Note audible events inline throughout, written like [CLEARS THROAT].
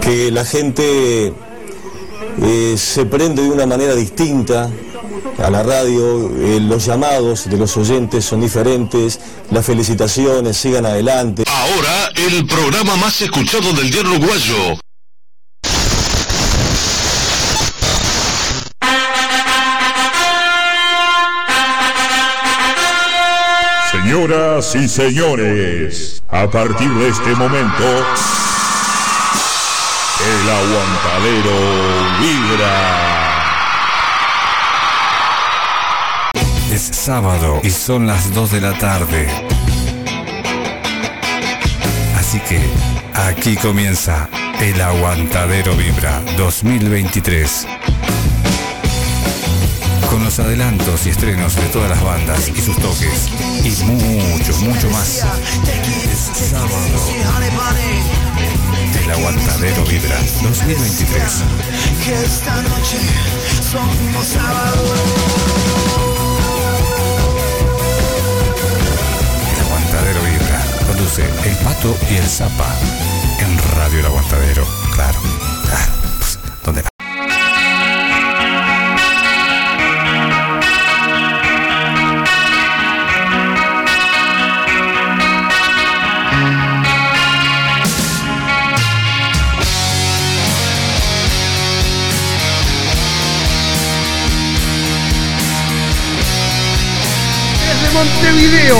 Que la gente eh, se prende de una manera distinta a la radio, eh, los llamados de los oyentes son diferentes, las felicitaciones, sigan adelante. Ahora, el programa más escuchado del diario uruguayo. Señoras y señores, a partir de este momento, el aguantadero vibra. Es sábado y son las 2 de la tarde. Así que aquí comienza el Aguantadero Vibra 2023. Con los adelantos y estrenos de todas las bandas y sus toques. Y mucho, mucho más. Es sábado. Aguantadero Vibra 2023. Que esta noche somos sábado. El Aguantadero Vibra. Conduce El Pato y el Zapa. En Radio El Aguantadero. Claro. Montevideo,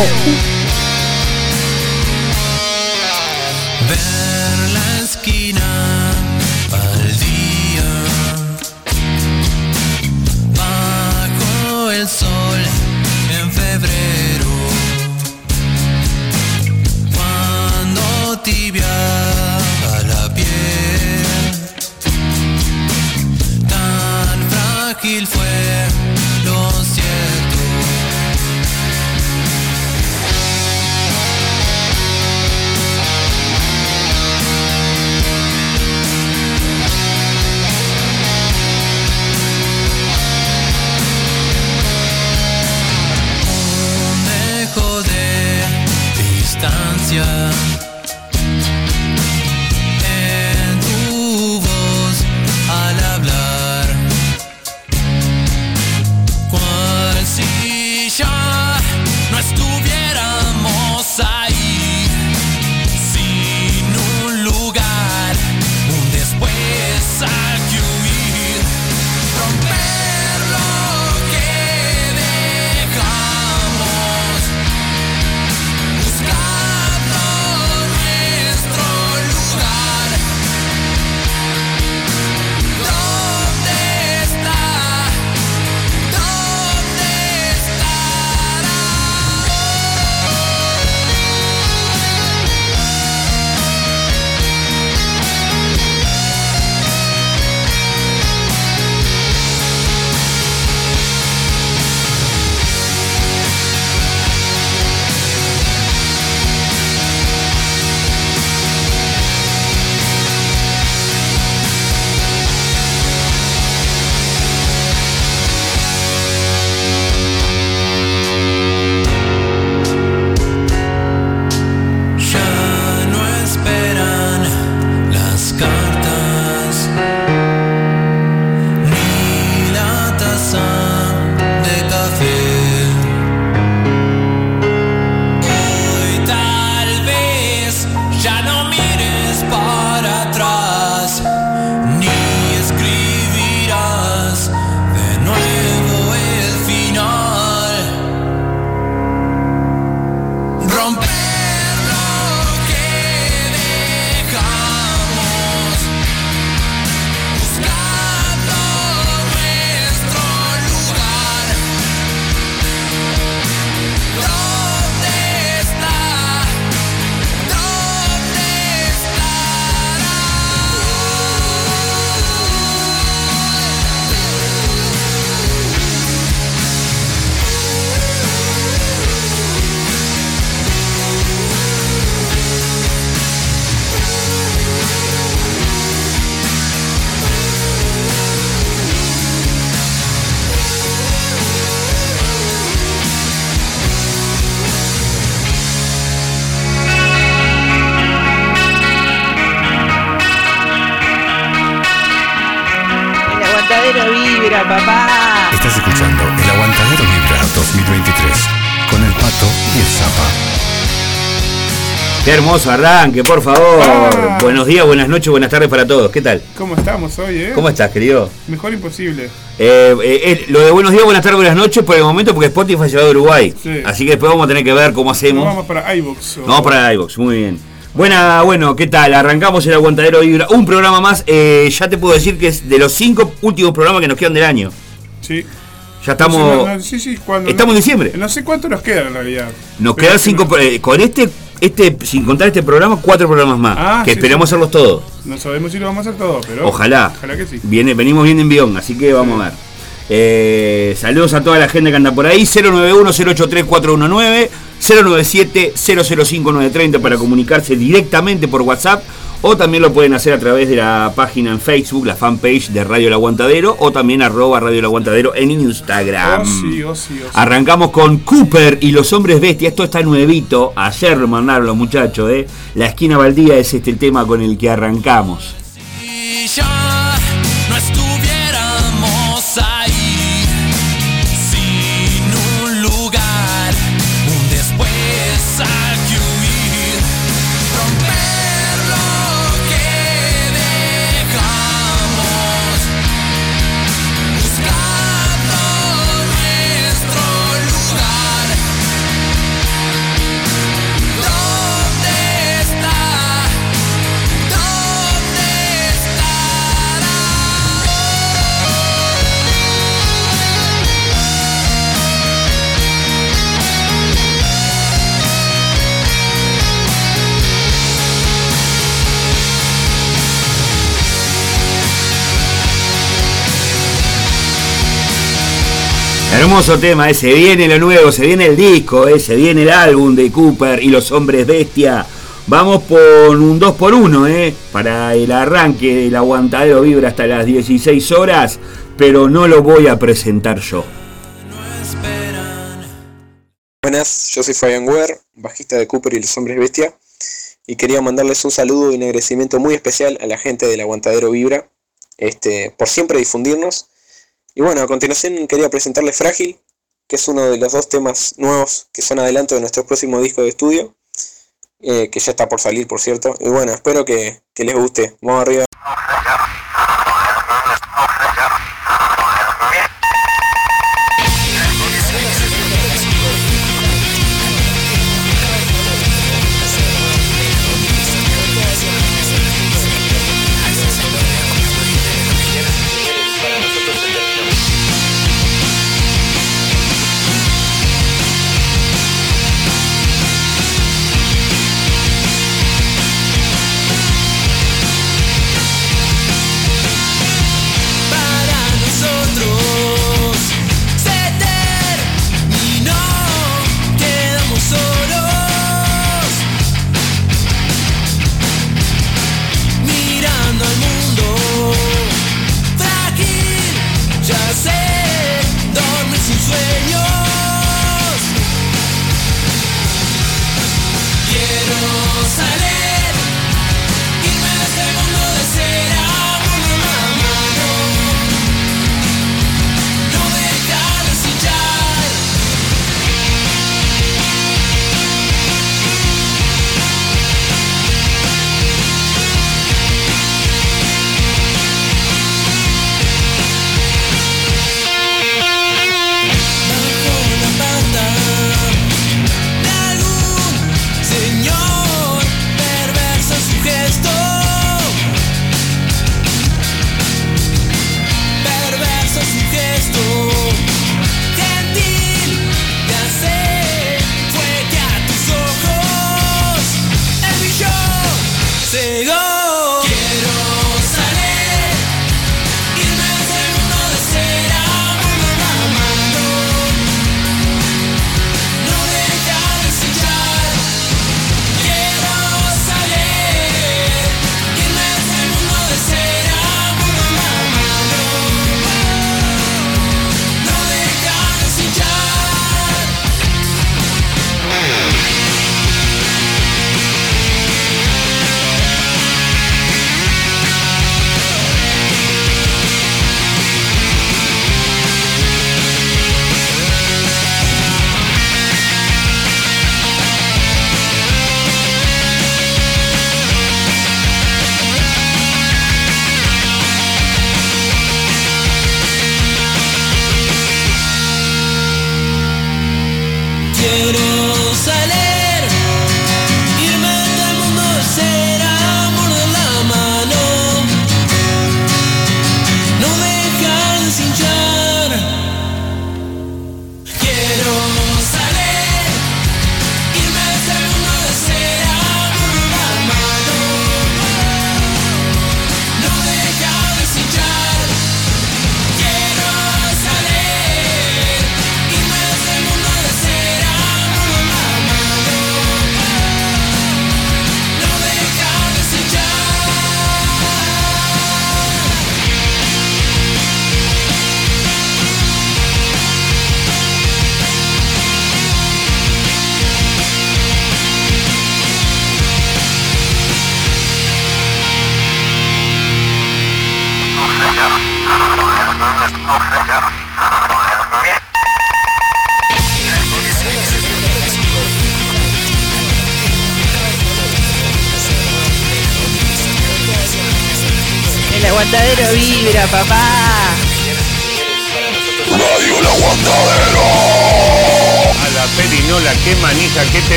hermoso arranque, por favor. Ah. Buenos días, buenas noches, buenas tardes para todos. ¿Qué tal? ¿Cómo estamos hoy, eh? ¿Cómo estás, querido? Mejor imposible. Eh, eh, eh, lo de buenos días, buenas tardes, buenas noches por el momento porque Spotify se va de Uruguay. Sí. Así que después vamos a tener que ver cómo Nos hacemos. vamos para iVoox. o- Vamos para iVox, muy bien. Buena, bueno, ¿qué tal? Arrancamos el Aguantadero Vibra. Un programa más. eh, ya te puedo decir que es de los cinco últimos programas que nos quedan del año. Sí. Ya estamos. No, no, sí, sí, cuando- Estamos en diciembre. No sé cuánto nos queda en realidad. Nos quedan cinco. eh, con este, este, sin contar este programa, cuatro programas más. Ah, que sí, esperamos sí. hacerlos todos. No sabemos si lo vamos a hacer todo, pero. Ojalá. Ojalá que sí. Viene, venimos bien de envión, así que vamos a ver. Eh, saludos a toda la gente que anda por ahí. 091-083-419, 097-005-930 para comunicarse directamente por WhatsApp. O también lo pueden hacer a través de la página en Facebook, la fanpage de Radio El Aguantadero. O también arroba Radio El Aguantadero en Instagram. Oh, sí, oh, sí, oh, sí. Arrancamos con Cooper y los hombres bestia. Esto está nuevito. Ayer lo mandaron los muchachos, ¿eh? La esquina baldía es este el tema con el que arrancamos. Hermoso tema, eh, se viene lo nuevo, se viene el disco, eh, se viene el álbum de Cooper y los hombres bestia. Vamos por un 2 por 1 eh, para el arranque del aguantadero vibra hasta las 16 horas, pero no lo voy a presentar yo. Buenas, yo soy Fabián Weber, bajista de Cooper y los Hombres Bestia, y quería mandarles un saludo y un agradecimiento muy especial a la gente del Aguantadero Vibra, este, por siempre difundirnos. Y bueno, a continuación quería presentarles Frágil, que es uno de los dos temas nuevos que son adelanto de nuestro próximo disco de estudio, eh, que ya está por salir, por cierto. Y bueno, espero que, que les guste. Vamos arriba.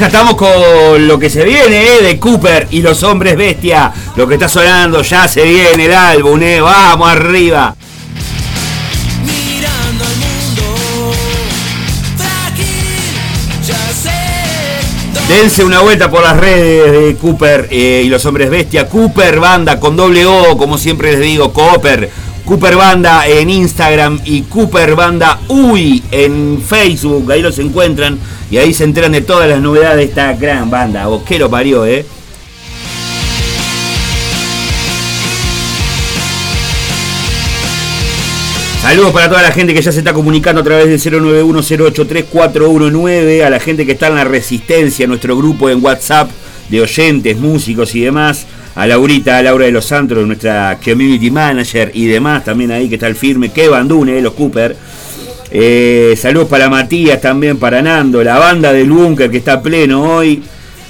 Manija, estamos con lo que se viene, ¿eh? De Cooper y los hombres bestia. Lo que está sonando, ya se viene el álbum, ¿eh? Vamos arriba. Dense una vuelta por las redes de Cooper eh, y los hombres bestia. Cooper Banda con doble O, como siempre les digo, Cooper. Cooper Banda en Instagram y Cooper Banda Uy en Facebook. Ahí los encuentran y ahí se enteran de todas las novedades de esta gran banda. O que lo parió, eh. Saludos para toda la gente que ya se está comunicando a través del 091083419, a la gente que está en la resistencia, nuestro grupo en WhatsApp de oyentes, músicos y demás, a Laurita, a Laura de los Santos, nuestra community manager y demás, también ahí que está el firme, que Bandune, eh, los Cooper. Eh, saludos para Matías, también para Nando, la banda del búnker que está pleno hoy.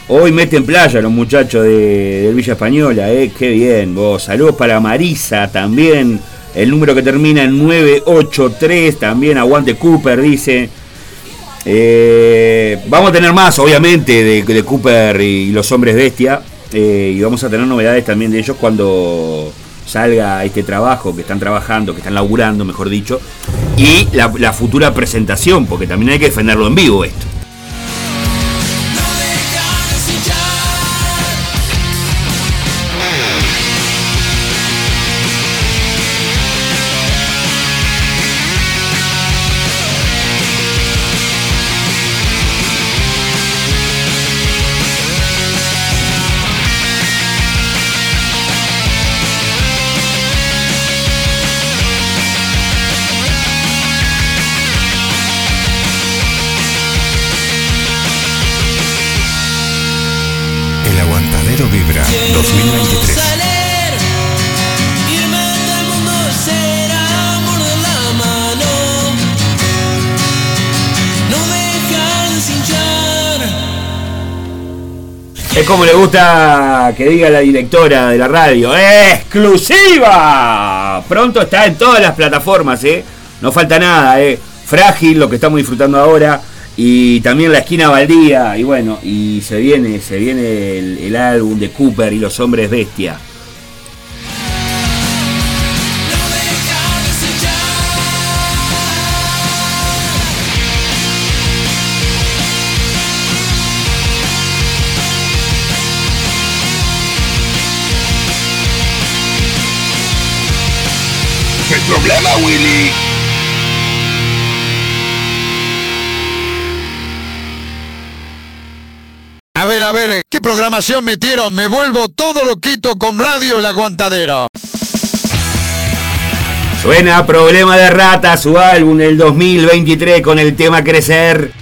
Hoy meten playa los muchachos de, del Villa Española, eh, qué bien. Vos. Saludos para Marisa también. El número que termina en 983, también aguante Cooper, dice. Eh, vamos a tener más, obviamente, de, de Cooper y los hombres bestia. eh, y vamos a tener novedades también de ellos cuando salga este trabajo, que están trabajando, que están laburando, mejor dicho. Y la, la futura presentación, porque también hay que defenderlo en vivo esto. Como le gusta que diga la directora de la radio. ¡Exclusiva! Pronto está en todas las plataformas, ¿eh? No falta nada, ¿eh? Frágil, lo que estamos disfrutando ahora. Y también la esquina baldía. Y bueno, y se viene, se viene el, el álbum de Cooper y los hombres bestia. A ver, ¿qué programación metieron? Me vuelvo todo loquito con Radio El Aguantadero. Suena Problema de Rata, su álbum del 2023 con el tema Crecer.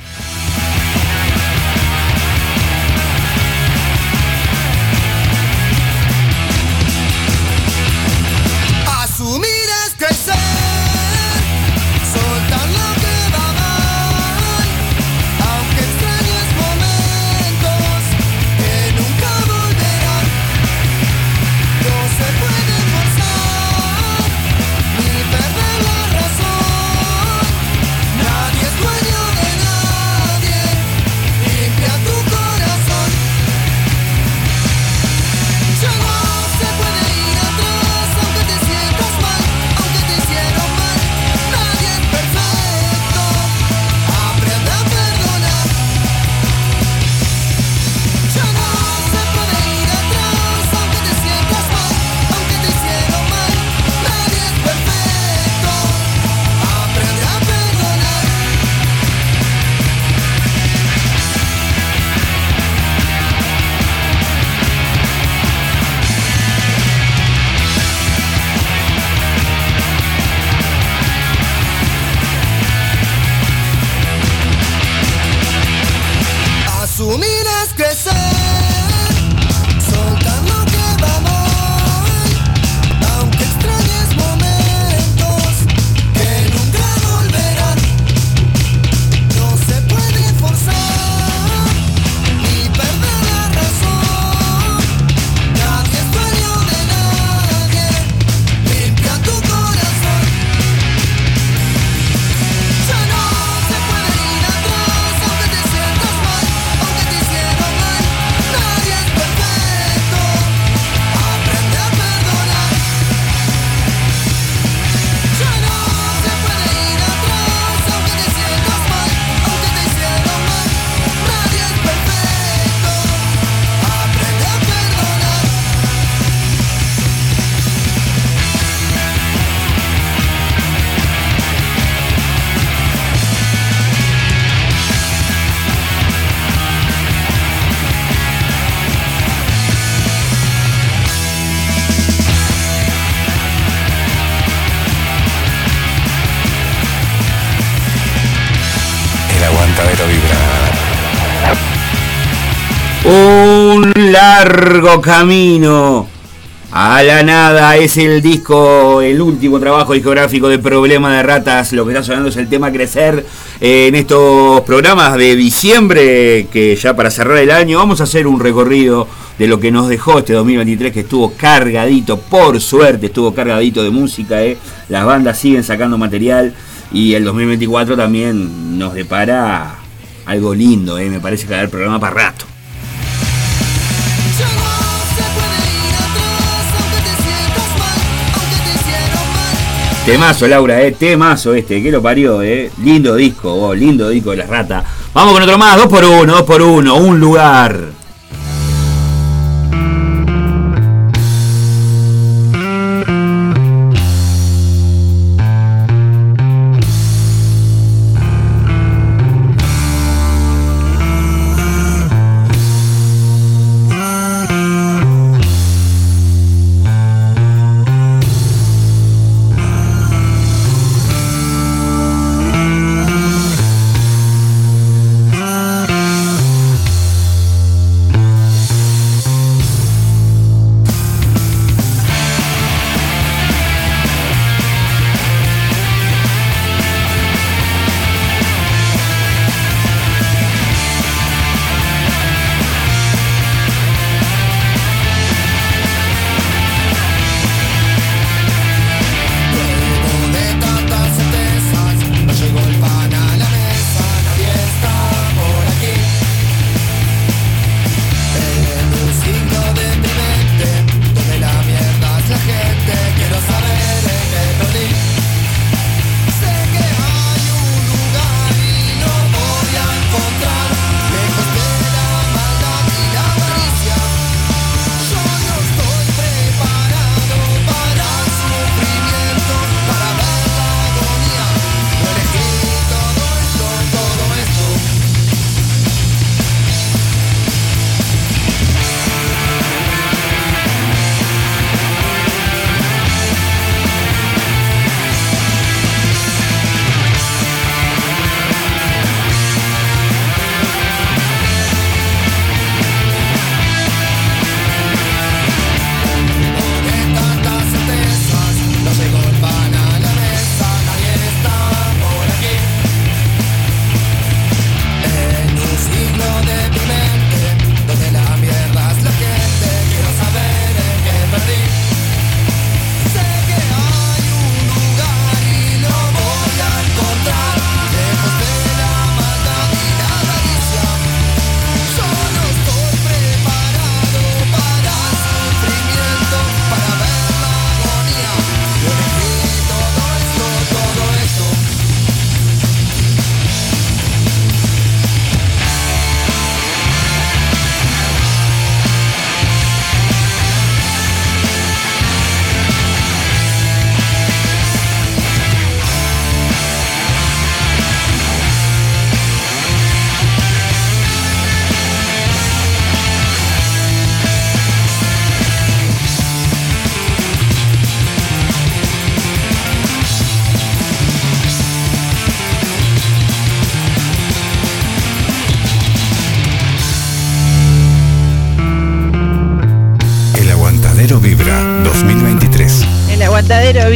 Largo camino a la nada es el disco, el último trabajo discográfico de Problema de Ratas. Lo que está sonando es el tema Crecer eh, en estos programas de diciembre, que ya para cerrar el año vamos a hacer un recorrido de lo que nos dejó este 2023, que estuvo cargadito, por suerte estuvo cargadito de música. eh. Las bandas siguen sacando material y el 2024 también nos depara algo lindo, eh. me parece que va a programa para rato. Temazo, Laura, eh, temazo este, que lo parió, eh. Lindo disco, vos, lindo disco de la rata. Vamos con otro más, dos por uno, dos por uno, un lugar.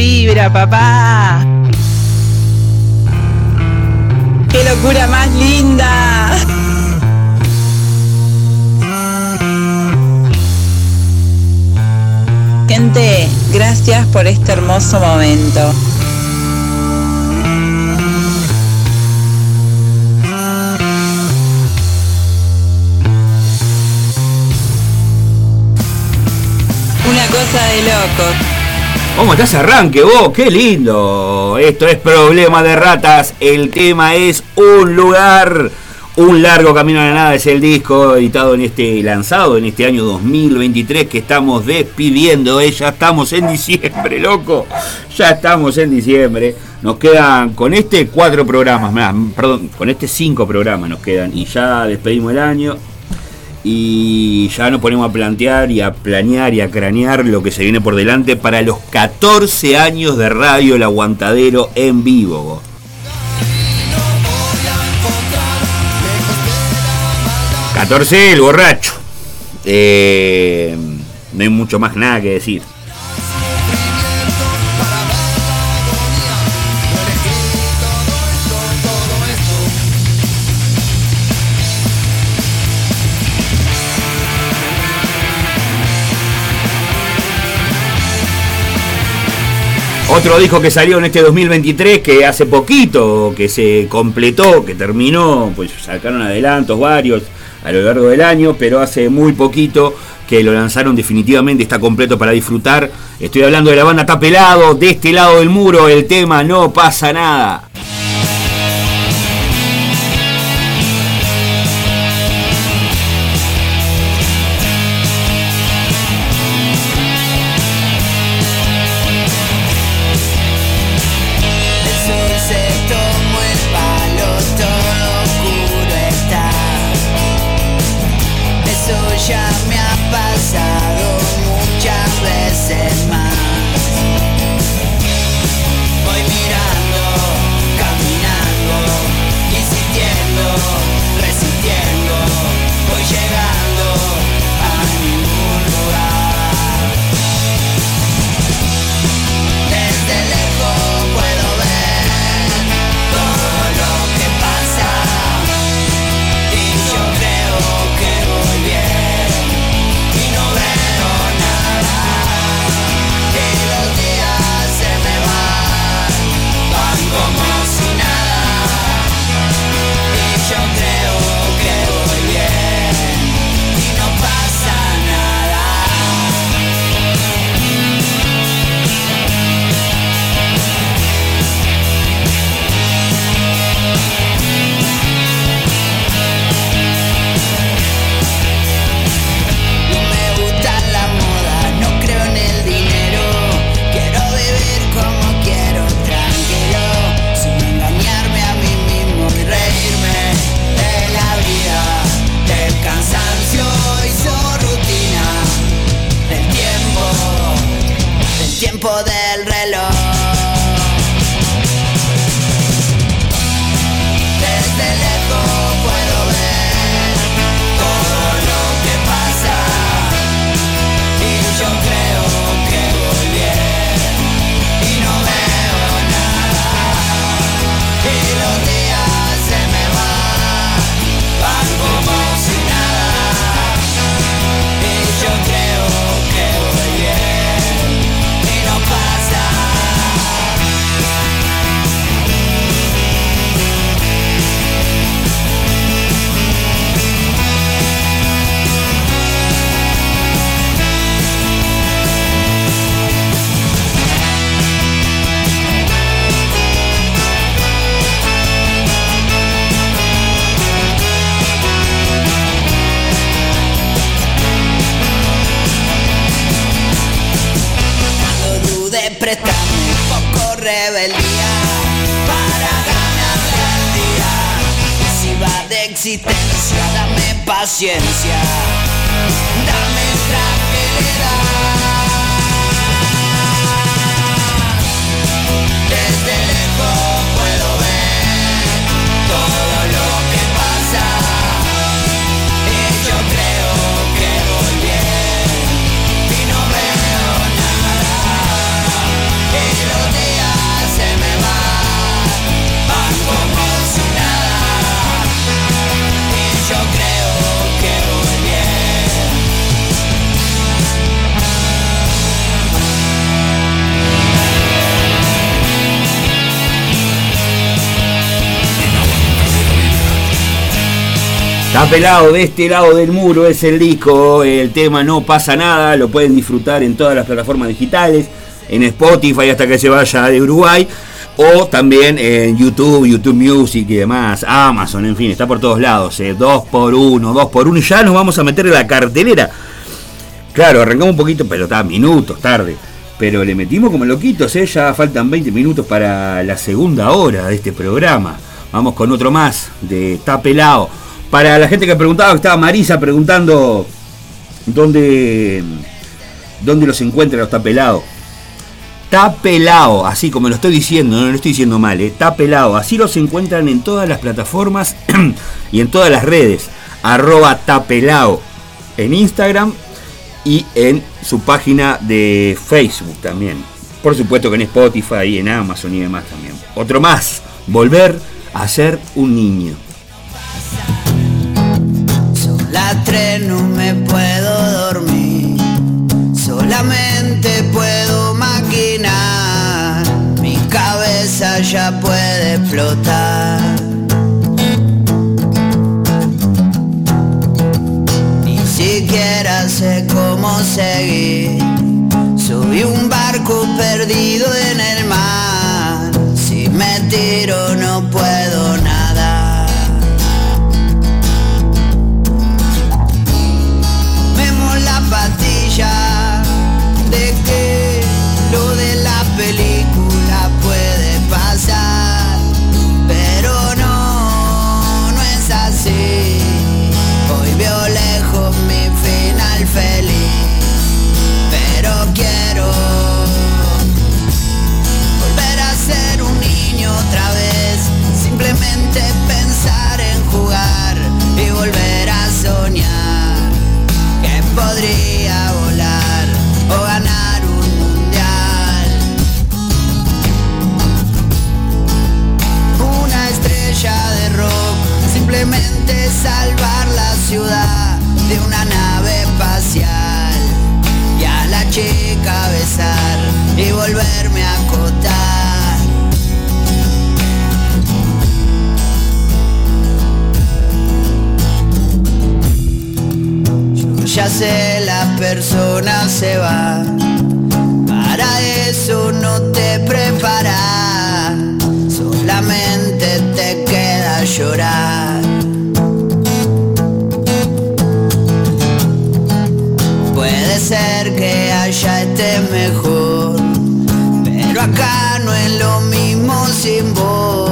Vibra, papá. ¡Qué locura más linda! Gente, gracias por este hermoso momento. Una cosa de locos. ¿Cómo estás arranque vos? ¡Qué lindo! Esto es Problema de Ratas. El tema es Un lugar. Un largo camino a la nada es el disco editado en este, lanzado en este año 2023 que estamos despidiendo. eh, Ya estamos en diciembre, loco. Ya estamos en diciembre. Nos quedan con este cuatro programas, perdón, con este cinco programas nos quedan y ya despedimos el año y ya nos ponemos a plantear y a planear y a cranear lo que se viene por delante para los 14 años de Radio El Aguantadero en vivo. 14 el borracho. eh, no hay mucho más nada que decir. Otro disco que salió en este 2023, que hace poquito, que se completó, que terminó, pues sacaron adelantos varios a lo largo del año, pero hace muy poquito que lo lanzaron definitivamente, está completo para disfrutar. Estoy hablando de la banda Tapelado, de este lado del muro, el tema No pasa nada. De este lado del muro, es el disco, el tema no pasa nada, lo pueden disfrutar en todas las plataformas digitales, en Spotify hasta que se vaya de Uruguay, o también en YouTube, YouTube Music y demás, Amazon, en fin, está por todos lados, eh, dos por uno, dos por uno, y ya nos vamos a meter en la cartelera. Claro, arrancamos un poquito, pero está minutos tarde. Pero le metimos como loquitos, ¿eh? ya faltan 20 minutos para la segunda hora de este programa. Vamos con otro más de Está Pelado. Para la gente que preguntaba, estaba Marisa preguntando dónde, dónde los encuentra los Está Pelado. Está pelado, así como lo estoy diciendo, no lo estoy diciendo mal, ¿eh? está pelado. Así los encuentran en todas las plataformas [CLEARS THROAT] y en todas las redes. Arroba tapelao. en Instagram y en su página de Facebook también. Por supuesto que en Spotify, en Amazon y demás también. Otro más, volver a ser un niño. Las tres no me puedo dormir, solamente puedo maquinar, mi cabeza ya puede explotar. Ni siquiera sé cómo seguir, soy un barco perdido en el mar, si me tiro no puedo volverme a acotar. Yo ya sé, la persona se va. Para eso no te preparas, solamente te queda llorar. Puede ser que allá esté mejor, acá no es lo mismo sin vos.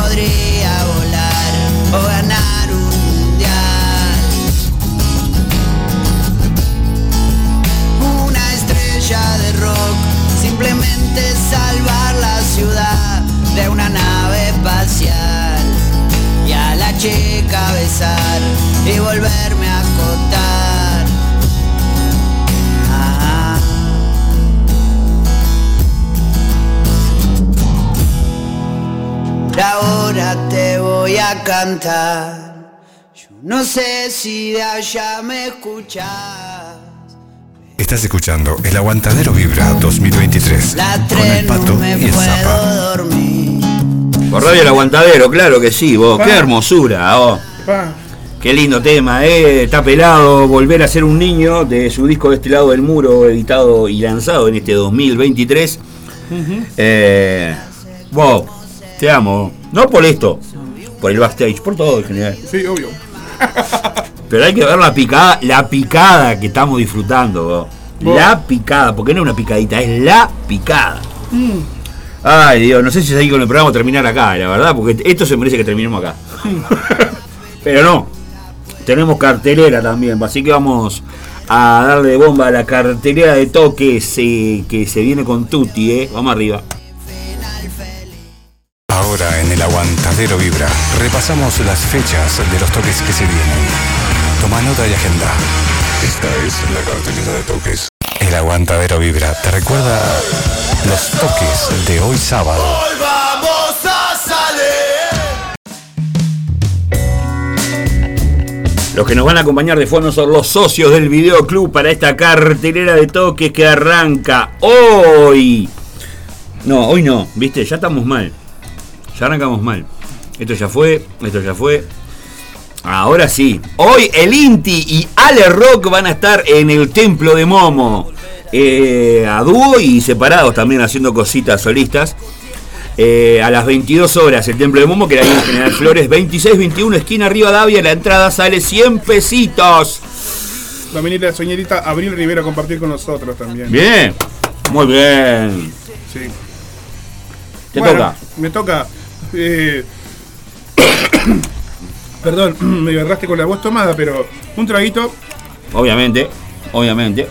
Podría volar o ganar un mundial. Una estrella de rock, simplemente salvar la ciudad de una nave espacial y a la chica besar y volverme a acotar. Ahora te voy a cantar. Yo no sé si de allá me escuchas. Estás escuchando El Aguantadero Vibra 2023 La con el no Pato me y el Zapa. puedo dormir. Por Radio El Aguantadero, claro que sí, vos. Qué hermosura, oh. Pa. Qué lindo tema, eh. Está pelado volver a ser un niño de su disco de este lado del muro, editado y lanzado en este 2023. Eh, vos, te amo. No por esto, por el backstage, por todo en general. Sí, obvio. [LAUGHS] Pero hay que ver la picada, la picada que estamos disfrutando. La picada, porque no es una picadita, es la picada. Mm. Ay, Dios, no sé si seguir con el programa o terminar acá, la verdad, porque esto se merece que terminemos acá. [LAUGHS] Pero no, tenemos cartelera también, así que vamos a darle bomba a la cartelera de toques eh, que se viene con Tutti, ¿eh? Vamos arriba. El Aguantadero Vibra repasamos las fechas de los toques que se vienen. Toma nota y agenda. Esta es la cartelera de toques. El Aguantadero Vibra te recuerda los toques de hoy sábado. vamos a salir. Los que nos van a acompañar de fondo son los socios del videoclub para esta cartelera de toques que arranca hoy. No, hoy no, viste, ya estamos mal. Ya arrancamos mal. Esto ya fue, esto ya fue. Ahora sí, hoy el Inti y Ale Rock van a estar en el Templo de Momo. eh, a dúo y separados también haciendo cositas solistas. Eh, a las 22 horas el Templo de Momo, que era ahí en General Flores, 26-21, esquina arriba Davia, la entrada sale 100 pesitos. Va a venir la señorita Abril Rivera a compartir con nosotros también. Bien, muy bien. Sí. Te Bueno, toca. Me toca. Eh, [COUGHS] Perdón, [COUGHS] me agarraste con la voz tomada, pero un traguito. Obviamente, obviamente.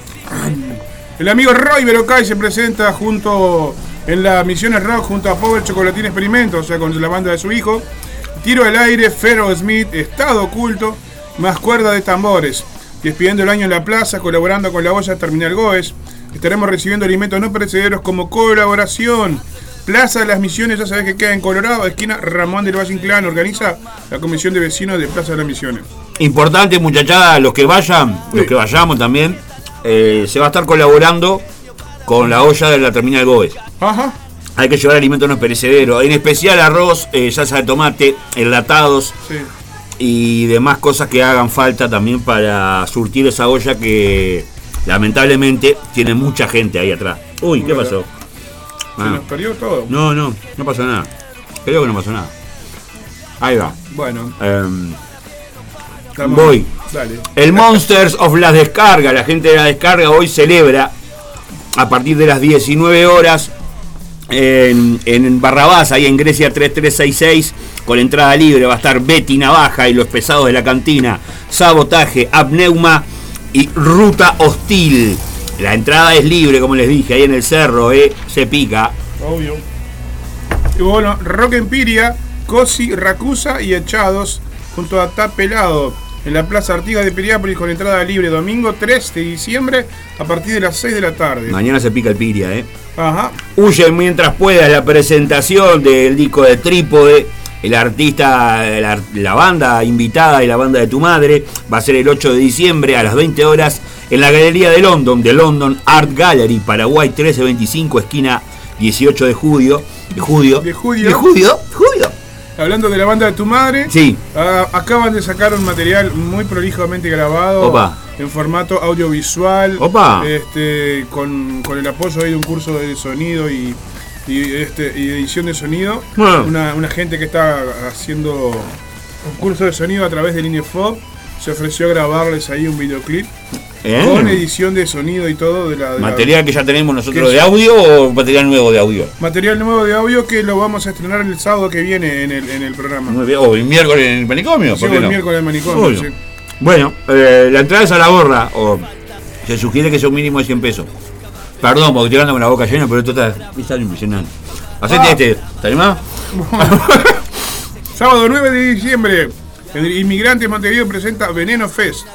El amigo Roy Berocay se presenta junto en la Misiones Rock junto a Power Chocolatín Experimento, o sea, con la banda de su hijo. Tiro al aire, Ferro Smith, Estado Oculto, más cuerda de tambores. Despidiendo el año en la plaza, colaborando con la olla Terminal Goes. Estaremos recibiendo alimentos no perecederos como colaboración. Plaza de las Misiones, ya sabés que queda en Colorado, esquina Ramón del Valle Inclán, organiza la Comisión de Vecinos de Plaza de las Misiones. Importante, muchachada, los que vayan, los que vayamos también, eh, se va a estar colaborando con la olla de la terminal Goes. Ajá. Hay que llevar alimentos no perecederos, en especial arroz, eh, salsa de tomate, enlatados Sí. y demás cosas que hagan falta también para surtir esa olla que lamentablemente tiene mucha gente ahí atrás. Uy, ¿qué pasó? Se Ah. nos perdió todo. No, no, no pasó nada. Creo que no pasó nada. Ahí va. Bueno, Em, voy. Dale. El Monsters of las Descargas, la gente de la descarga hoy celebra a partir de las 19 horas en, en Barrabás, ahí en Grecia 3366, con entrada libre. Va a estar Betty Navaja y los pesados de la cantina, Sabotaje, Apneuma y Ruta Hostil. La entrada es libre, como les dije, ahí en el cerro, eh, se pica. Obvio. Y bueno, Rock Empiria, Cosi, Racusa y Echados junto a Tapelado en la Plaza Artigas de Piriápolis con entrada libre domingo 3 de diciembre a partir de las 6 de la tarde. Mañana se pica el piria, eh. Ajá. Huye mientras puedas la presentación del disco de Trípode. El artista, la, la banda invitada y la banda de tu madre va a ser el 8 de diciembre a las 20 horas en la Galería de London, de London Art Gallery, Paraguay 1325, esquina 18 de julio. De julio. De Julio. De julio. Julio. Hablando de la banda de tu madre, Sí. ah, acaban de sacar un material muy prolijamente grabado Opa. en formato audiovisual, Opa. este, con, con el apoyo ahí de un curso de sonido y, y, este, y edición de sonido. Una, una gente que está haciendo un curso de sonido a través del INEFOB se ofreció a grabarles ahí un videoclip Eh. con edición de sonido y todo de la, de la- ¿Material que ya tenemos nosotros de audio o material nuevo de audio? material nuevo de audio que lo vamos a estrenar el sábado que viene en el, en el programa. O el miércoles en el manicomio. Sí, ¿por qué el no? miércoles en el manicomio, sí. Bueno, eh, la entrada es a la gorra. O se sugiere que sea un mínimo de 100 pesos. Perdón, porque estoy con la boca llena, pero esto está, está impresionante. Hacete Ah. este. ¿Te animás? [LAUGHS] Sábado 9 de diciembre, el Inmigrante Montevideo presenta Veneno Fest.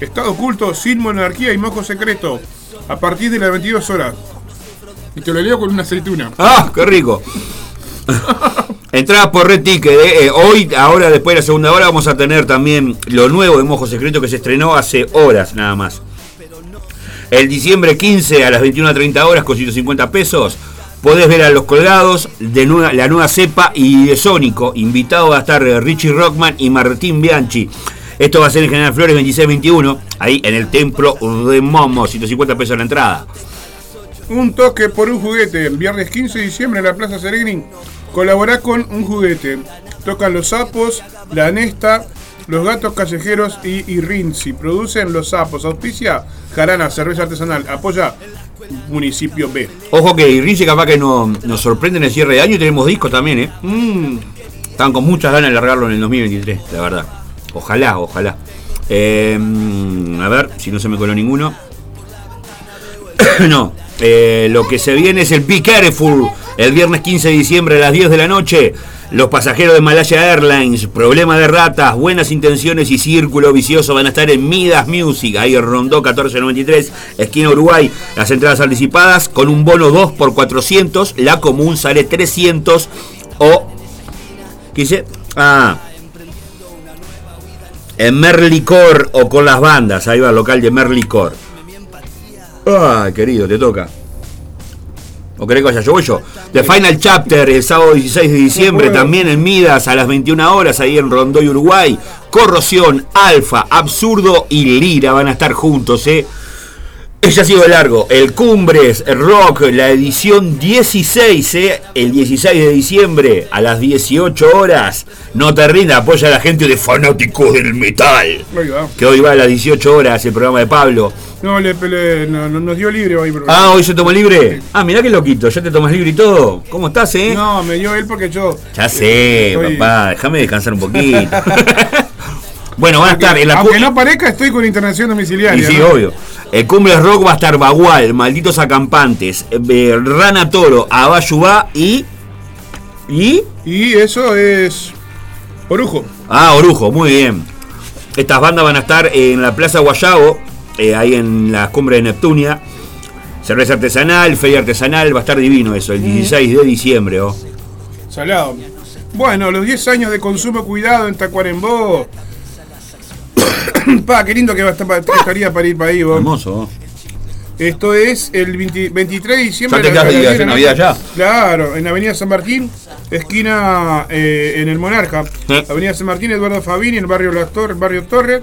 Estado oculto, sin monarquía y mojo secreto. A partir de las 22 horas. Y te lo leo con una aceituna. [LAUGHS] ¡Ah, qué rico! [LAUGHS] Entradas por Red Ticket. eh. Eh, hoy, ahora, después de la segunda hora, vamos a tener también lo nuevo de Mojo Secreto que se estrenó hace horas nada más. El diciembre 15 a las 21.30 horas con 150 pesos. Podés ver a los colgados de la nueva cepa y de Sónico. Invitado va a estar eh, Richie Rockman y Martín Bianchi. Esto va a ser en General Flores 26-21, ahí en el templo de Momo, 150 pesos la entrada. Un toque por un juguete. Viernes 15 de diciembre en la Plaza Seregni. Colaborá con un juguete. Tocan los sapos, la Nesta, los gatos callejeros y, y Rinzi. Producen los sapos. Auspicia Jarana, cerveza artesanal. Apoya Municipio B. Ojo que Irrinche capaz que no- nos sorprende en el cierre de año y tenemos discos también, ¿eh? Mm, Están con muchas ganas de largarlo en el 2023, la verdad. Ojalá, ojalá. Eh, a ver si no se me coló ninguno. [COUGHS] no, eh, lo que se viene es el Be Careful. El viernes 15 de diciembre a las 10 de la noche. Los pasajeros de Malaya Airlines, Problema de Ratas, Buenas Intenciones y Círculo Vicioso van a estar en Midas Music, ahí en Rondó 1493, esquina Uruguay. Las entradas anticipadas con un bono 2 por 400, la común sale 300 o... ¿Qué dice? Ah, en Merlicor o con las bandas. Ahí va, local de Merlicor. Ay, querido, te toca. ¿O querés que vaya yo? Voy yo. The Final Chapter, el sábado 16 de diciembre, también en Midas a las 21 horas, ahí en Rondoy, Uruguay. Corrosión, Alfa, Absurdo y Lira van a estar juntos, ¿eh? Ella ha sido largo. El Cumbres Rock, la edición 16, ¿eh? el 16 de diciembre a las 18 horas. No te rinda, apoya a la gente de fanáticos del metal. Que hoy va a las 18 horas el programa de Pablo. No, le, le- no, no- nos dio libre hoy. Ah, hoy se toma libre. Ah, mirá qué loquito, ya te tomas libre y todo. ¿Cómo estás, eh? No, me dio él porque yo. Ya sé, Estoy- papá, déjame descansar un poquito. [LAUGHS] bueno, van a estar en la Aunque no parezca, estoy con internación domiciliaria. Y sí, ¿no? obvio. El Cumbres Rock va a estar Bagual, Malditos Acampantes, eh, Rana Toro, Abayubá y. ¿Y? Y eso es. Orujo. Ah, Orujo, muy bien. Estas bandas van a estar en la Plaza Guayabo, eh, ahí en la cumbre de Neptunia. Cerveza artesanal, feria artesanal, va a estar divino eso, el 16 de diciembre. Oh. Salado. Bueno, los 10 años de consumo cuidado en Tacuarembó. [COUGHS] pa, qué lindo que va a estar, pa- estaría para ir para ahí, vos. Hermoso. Esto es el 20 23 de diciembre. Ya te quedas de 10 de la Navidad ya. Claro, en Avenida San Martín, esquina eh, en el Monarca. Sí. Avenida San Martín, Eduardo Fabini, en el barrio Las Torres, barrio Torres.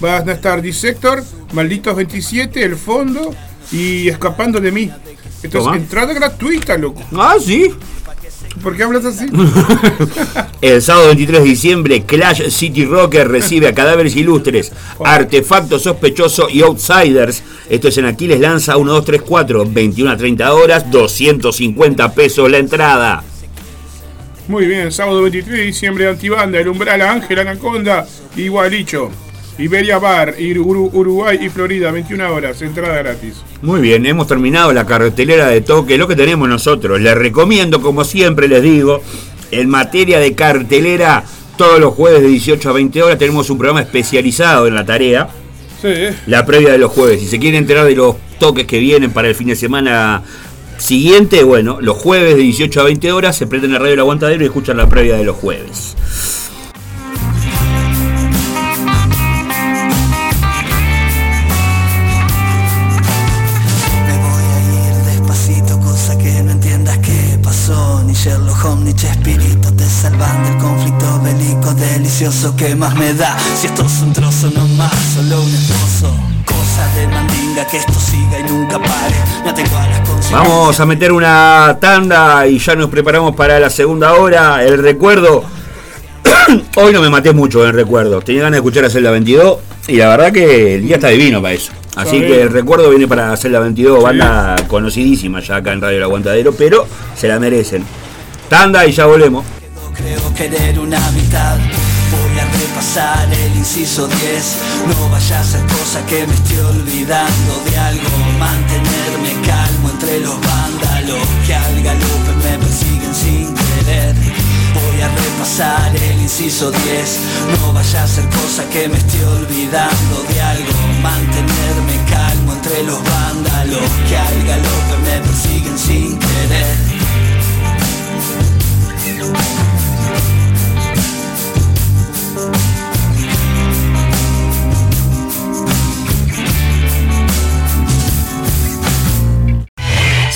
Van a estar Dissector, Malditos 27, El Fondo y Escapando de mí. Entonces, Toma. entrada gratuita, loco. Ah, sí. ¿Por qué hablas así? [LAUGHS] El sábado 23 de diciembre, Clash City Rocker recibe a Cadáveres Ilustres, Artefacto Sospechoso y Outsiders. Esto es en Aquiles Lanza 1234, 21 a 30 horas, 250 pesos la entrada. Muy bien, sábado 23 de diciembre, Antibanda, El Umbral, Ángel, Anaconda y Gualicho. Iberia Bar, Uru- Uruguay y Florida, 21 horas, entrada gratis. Muy bien, hemos terminado la cartelera de toque, lo que tenemos nosotros. Les recomiendo, como siempre les digo, en materia de cartelera, todos los jueves de 18 a 20 horas tenemos un programa especializado en la tarea. Sí, la previa de los jueves. Si se quieren enterar de los toques que vienen para el fin de semana siguiente, bueno, los jueves de 18 a 20 horas se prenden la radio El Aguantadero y escuchan la previa de los jueves. Bélico delicioso que más me da. Si esto es un trozo no más, solo un esposo. Cosa de mandinga que esto siga y nunca pare. Me atengo a las consecuencias. Vamos a meter una tanda y ya nos preparamos para la segunda hora. El recuerdo. [COUGHS] Hoy no me maté mucho en el recuerdo. Tenía ganas de escuchar a Celda 22 y la verdad que el día está divino para eso. Así Sí. que el recuerdo viene para Celda 22, banda conocidísima ya acá en Radio El Aguantadero, pero se la merecen. Tanda y ya volvemos. Creo querer una mitad. Repasar el inciso 10. No vaya a ser cosa que me esté olvidando de algo. Mantenerme calmo entre los vándalos que al galope me persiguen sin querer. Voy a repasar el inciso 10. No vaya a ser cosa que me esté olvidando de algo. Mantenerme calmo entre los vándalos que al galope me persiguen sin querer.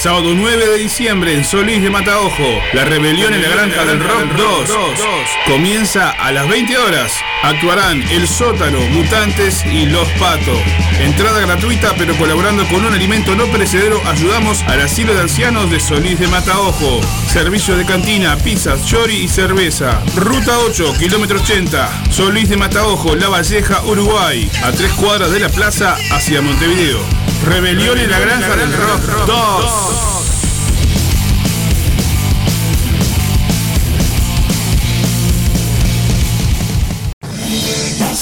Sábado 9 de diciembre en Solís de Mataojo, la rebelión en la granja del Rock 2 comienza a las 20 horas. Actuarán El Sótano, Mutantes y Los Pato. Entrada gratuita, pero colaborando con un alimento no perecedero, ayudamos al asilo de ancianos de Solís de Mataojo. Servicio de cantina, pizzas, chori y cerveza. Ruta 8, kilómetro 80, Solís de Mataojo, La Valleja, Uruguay. A tres cuadras de la plaza hacia Montevideo. Rebelión en la granja del Rock 2.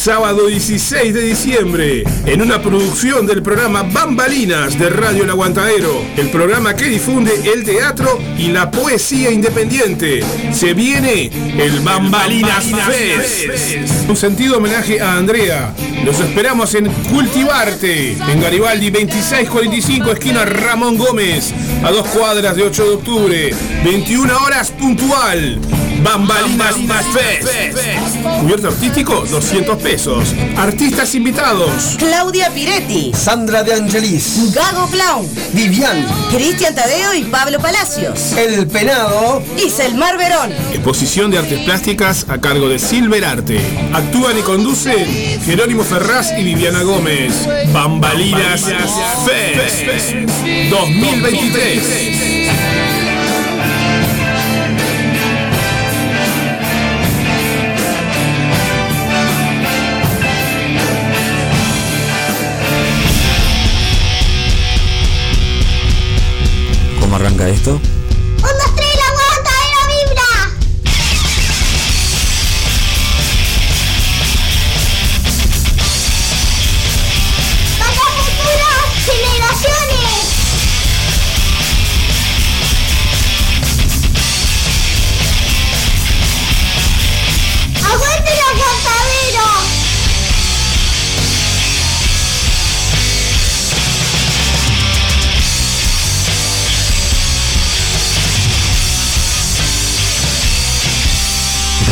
Sábado 16 de diciembre, en una producción del programa Bambalinas de Radio El Aguantadero, el programa que difunde el teatro y la poesía independiente. Se viene el Bambalinas Fest. Un sentido homenaje a Andrea. Los esperamos en Cultivarte, en Garibaldi 2645, esquina Ramón Gómez, a dos cuadras de 8 de octubre, 21 horas puntual. Bambalinas Fest. Cubierto artístico, 200 pesos. Pesos. Artistas invitados. Claudia Piretti. Sandra de Angelis. Gago Clown. Vivian. Cristian Tadeo y Pablo Palacios. El Penado. Y Selmar Verón. Exposición de artes plásticas a cargo de Silver Arte. Actúan y conducen Jerónimo Ferraz y Viviana Gómez. Bambalinas Fest 2023. ¿Cómo arranca esto?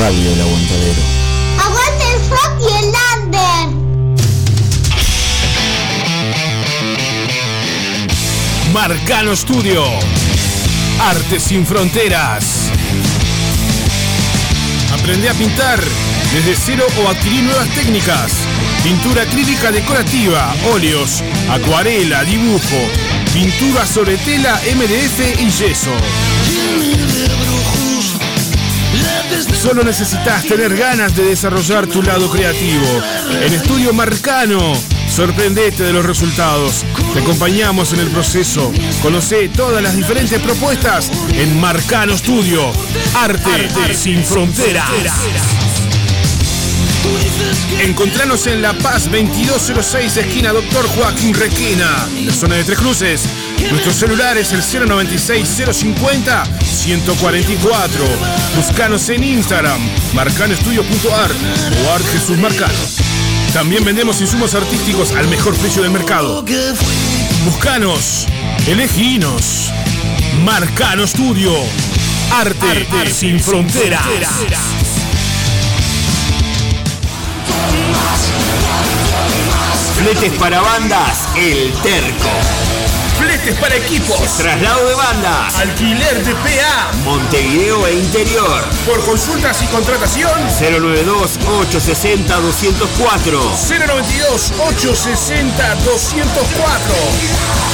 Radio El Aguantadero. ¡Aguante el rock y el lander! Marcano Studio. Arte sin fronteras. Aprende a pintar desde cero o adquirir nuevas técnicas. Pintura acrílica decorativa, óleos, acuarela, dibujo, pintura sobre tela, MDF y yeso. Solo necesitas tener ganas de desarrollar tu lado creativo. En Estudio Marcano, sorprendete de los resultados. Te acompañamos en el proceso. Conoce todas las diferentes propuestas en Marcano Studio. Arte, sin fronteras. Encontranos en La Paz 2206, esquina Doctor Joaquín Requena, en la zona de Tres Cruces. Nuestro celular es el 096-050-144. Buscanos en Instagram, marcanoestudio.ar o Art Jesús Marcano. También vendemos insumos artísticos al mejor precio del mercado. Buscanos, eleginos. Marcano Studio. Arte, sin fronteras. Fletes para bandas, El Terco. Para equipos. Traslado de bandas. Alquiler de PA. Montevideo e interior. Por consultas y contratación. 092-860-204. 092-860-204.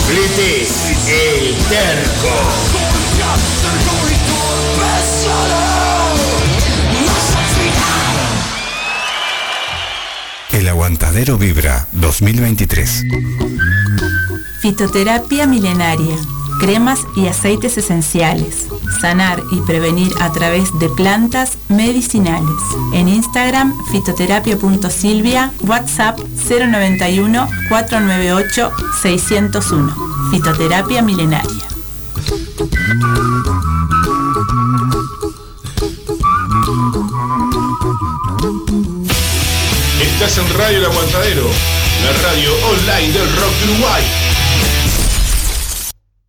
Fletes, El Terco. El Aguantadero Vibra 2023. Fitoterapia milenaria. Cremas y aceites esenciales. Sanar y prevenir a través de plantas medicinales. En Instagram fitoterapia.silvia, WhatsApp 091 498 601. Fitoterapia milenaria. Estás en Radio El Aguantadero, la radio online del rock Uruguay.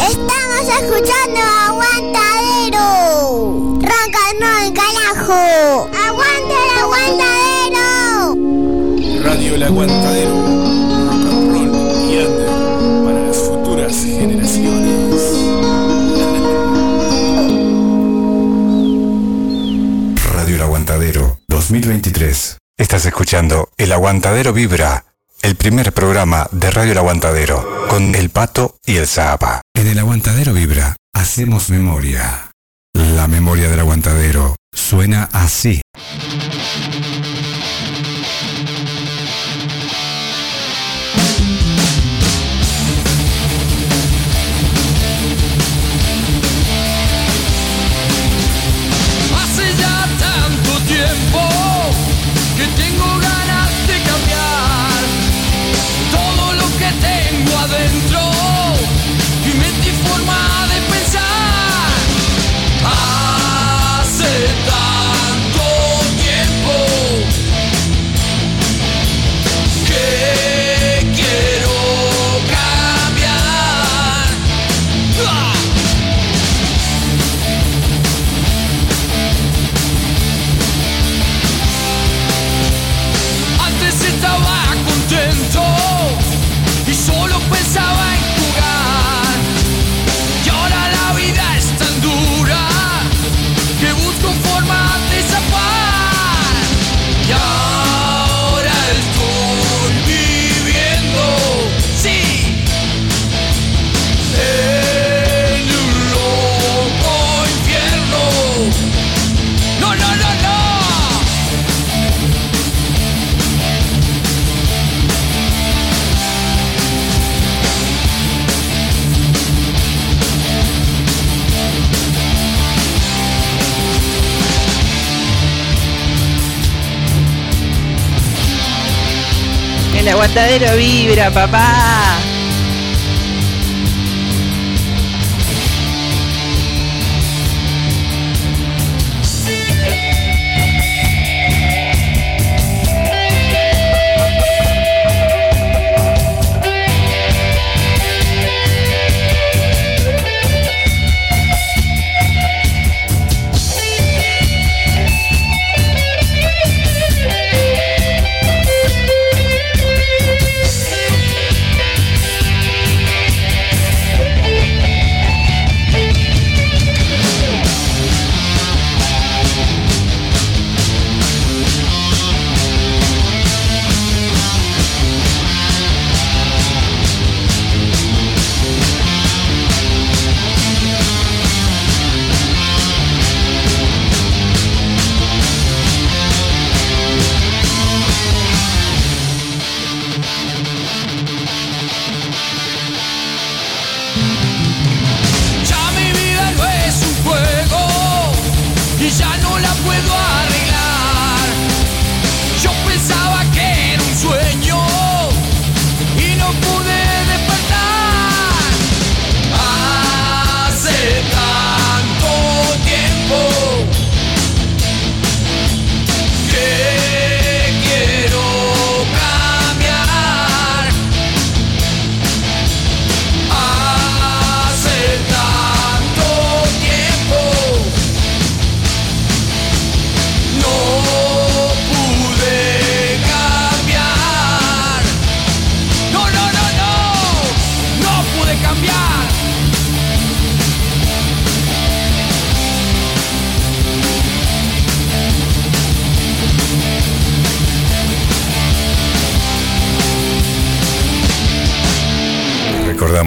Estamos escuchando Aguantadero. Ronca el carajo. Aguante el aguantadero. Radio El Aguantadero. Rock and roll y under para las futuras generaciones. Radio El Aguantadero 2023. Estás escuchando El Aguantadero Vibra, el primer programa de Radio El Aguantadero, con El Pato y el Zapa. En El Aguantadero Vibra hacemos memoria. La memoria del aguantadero suena así. El aguantadero vibra, papá.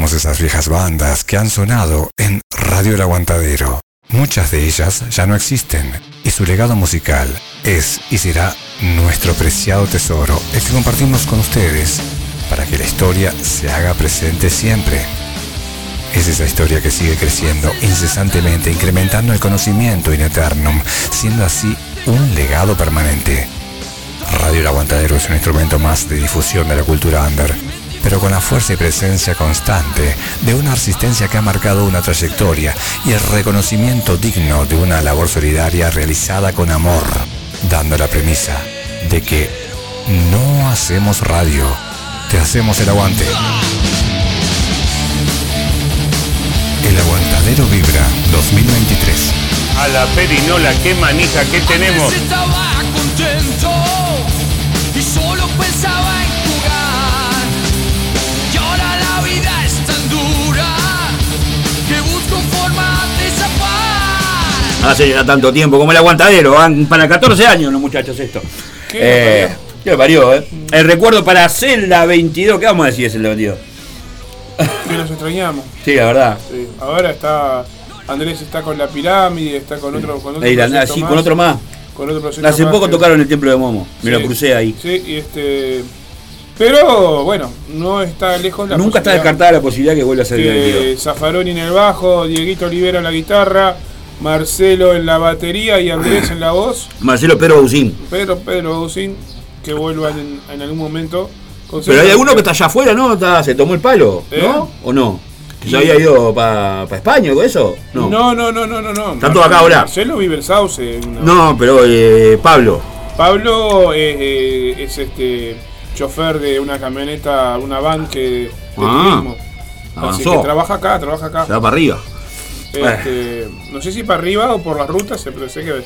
Esas viejas bandas que han sonado en Radio El Aguantadero. Muchas de ellas ya no existen y su legado musical es y será nuestro preciado tesoro, el que compartimos con ustedes para que la historia se haga presente siempre. Es esa historia que sigue creciendo incesantemente, incrementando el conocimiento in eternum, siendo así un legado permanente. Radio El Aguantadero es un instrumento más de difusión de la cultura under, pero con la fuerza y presencia constante de una resistencia que ha marcado una trayectoria y el reconocimiento digno de una labor solidaria realizada con amor, dando la premisa de que no hacemos radio, te hacemos el aguante. El Aguantadero Vibra 2023. A la perinola, qué manija que tenemos. Antes estaba contento y solo pensaba Hace ya tanto tiempo, como el aguantadero. Van para 14 años los muchachos esto. ¿Qué Eh, ¿Qué le parió, eh? El recuerdo para Celda 22. ¿Qué vamos a decir de Celda 22? Que nos extrañamos. [LAUGHS] Sí, la verdad. Sí, Ahora está. Andrés está con la pirámide, está con otro. Con otro la- con más. Con otro proyecto Hace más poco que- tocaron el templo de Momo. Me lo crucé ahí. Sí, y este. Pero bueno, no está lejos la Nunca está descartada la posibilidad que vuelva a ser que Zaffaroni en el bajo, Dieguito Olivera en la guitarra, Marcelo en la batería y Andrés en la voz. [COUGHS] Marcelo Pedro Bausín. Pedro Pedro Bausín, que vuelvan en, en algún momento. Pero hay alguno que está allá afuera, ¿no? Está- se tomó el palo, ¿Eh? ¿no? ¿O no? ¿Que se había ido para España o eso? No. No, no, no, no, no. no. Están todos acá ahora. Marcelo vive en Sauce. no. Pero eh, Pablo. Pablo eh, eh, es este chofer de una camioneta, una van que de Ah, turismo. Así que trabaja acá, trabaja acá. Se va para arriba. Este, no sé si para arriba o por las rutas, pero sé que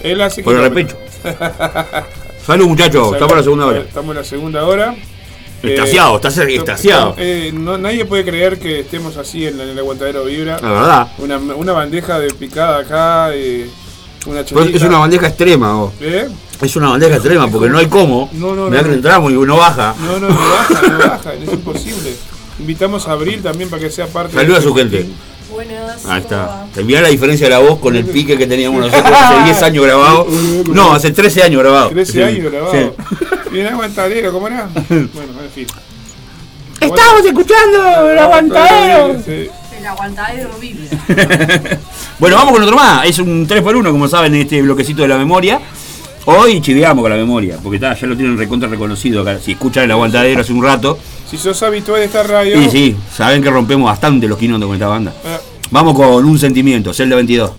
él hace Por el kilómetros. [LAUGHS] Salud, muchachos. Estamos en la segunda hora. Estamos en la segunda hora. Extasiado, estás extasiado. eh, no- nadie puede creer que estemos así en, la- en el aguantadero Vibra. La verdad. Una, una bandeja de picada acá, eh, una es una bandeja extrema, vos. ¿Eh? Es una bandeja extrema porque no hay cómo. No, no, Mirá no. que entramos y uno baja. No, no, no baja, no baja, es imposible. Invitamos a Abril también para que sea parte Saluda a su gente. Buenas. Ahí está. Mirá la diferencia de la voz con el pique que teníamos [LAUGHS] nosotros hace 10 años grabado. No, hace 13 años grabado. 13 Sí. años grabado. Sí. Bien aguantadero, ¿cómo era? [LAUGHS] Bueno, en fin. Estamos escuchando el aguantadero. Sí. El aguantadero vive. [LAUGHS] Bueno, vamos con otro más. Es un 3x1, como saben, en este bloquecito de la memoria. Hoy chiveamos con la memoria, porque está, ya lo tienen recontra reconocido acá. Si escuchan el aguantadero hace un rato, Si sos habitual de esta radio. sí, sí, saben que rompemos bastante los quinondos con esta banda. eh, Vamos con un sentimiento, Celda 22.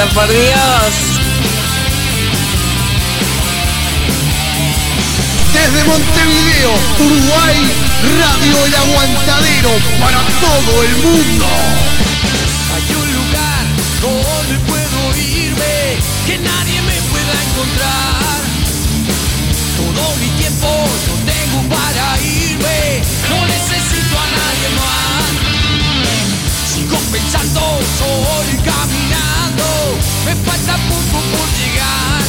Esta, por Dios? Desde Montevideo, Uruguay, Radio El Aguantadero para todo el mundo. Hay un lugar donde puedo irme, que nadie me pueda encontrar. Me falta poco por llegar.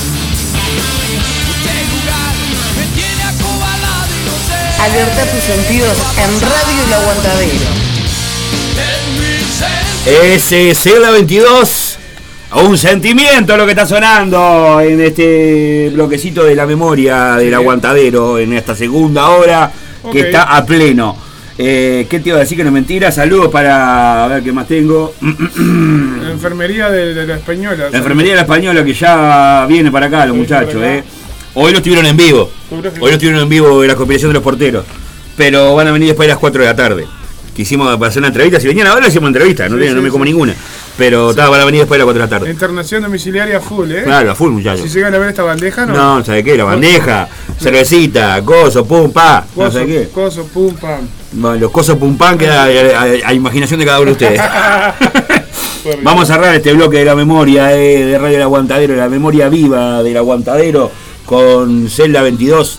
Este lugar me tiene acobalado y no sé. Alerta tus sentidos en Radio El Aguantadero. Ese Celda 22. Un sentimiento lo que está sonando en este bloquecito de la memoria del aguantadero en esta segunda hora que está a pleno. Eh, ¿Qué te iba a decir que no es mentira? Saludos para a ver qué más tengo. La enfermería de, de la española. La enfermería de la española que ya viene para acá, los Sí, muchachos, eh. Hoy lo estuvieron en vivo. Hoy lo estuvieron en vivo en la conspiración de los porteros. Pero van a venir después de las 4 de la tarde. Quisimos para hacer una entrevista. Si venían ahora, hacíamos entrevista. No, Sí, tengo- no sí, me como sí. ninguna. Pero ta, van a venir después de las 4 de la tarde. Internación domiciliaria full, ¿eh? Claro, a full, muchachos. Si llegan a ver esta bandeja, no. No, ¿sabe qué? La bandeja, cervecita, coso, pum, pa. No Coso, sé qué. coso, pum, pam. Bueno, los cosos pum, pan queda a, a- a imaginación de cada uno de ustedes. [LAUGHS] Vamos a cerrar este bloque de la memoria eh, de Radio El Aguantadero, la memoria viva del Aguantadero con Celda 22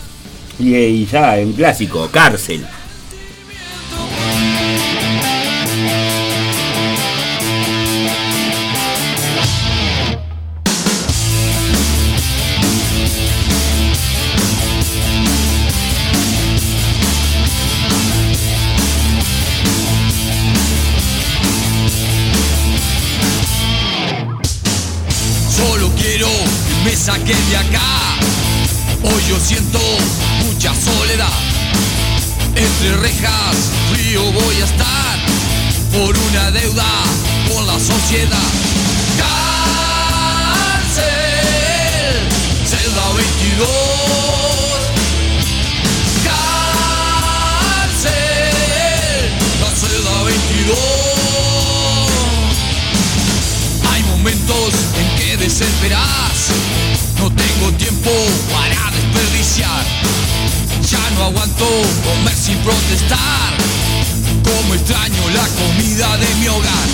y, y ya en clásico, Cárcel. Siento mucha soledad. Entre rejas, frío voy a estar. Por una deuda con la sociedad. Cárcel, celda 22. Cárcel, la celda 22. Hay momentos en que desesperas. Ya no aguanto comer sin protestar. Como extraño la comida de mi hogar.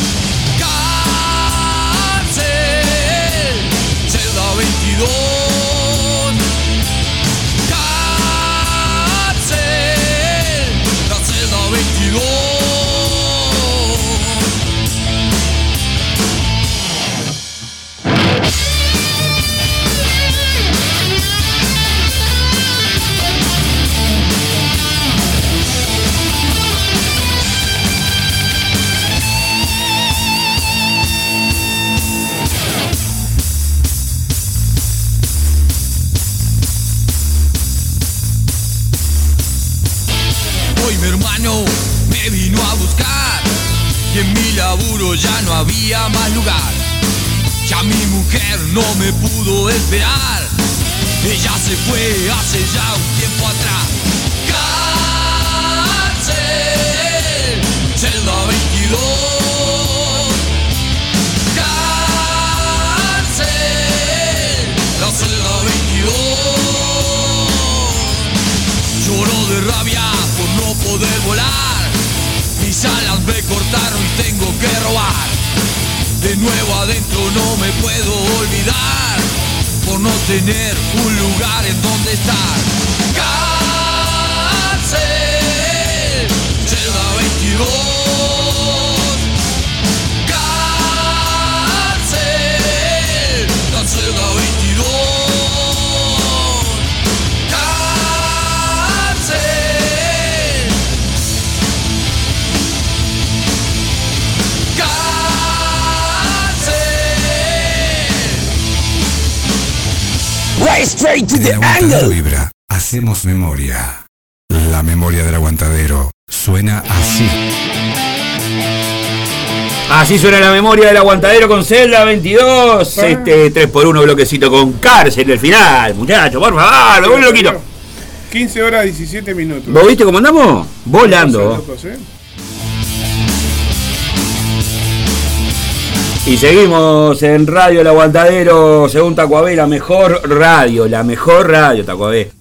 Cárcel, celda 22. Había más lugar. Ya mi mujer no me pudo esperar. Ella se fue hace ya un tiempo atrás. Cárcel, celda 22. Cárcel, la celda 22. Lloro de rabia por no poder volar. Mis alas me cortaron y tengo que robar. De nuevo adentro no me puedo olvidar. Por no tener un lugar en donde estar. Cárcel, celda 22. Cárcel, la celda 22. Straight to the aguantadero vibra. Hacemos memoria. La memoria del aguantadero suena así. Así suena la memoria del aguantadero con Celda 22. Este 3x1 bloquecito con cárcel el final, muchachos, por favor, me vuelvo loquito. 15 horas 17 minutos. ¿Vos viste cómo andamos? Volando. Locos, ¿eh? Y seguimos en Radio El Aguantadero, según Tacuabé, la mejor radio, la mejor radio, Tacuabé.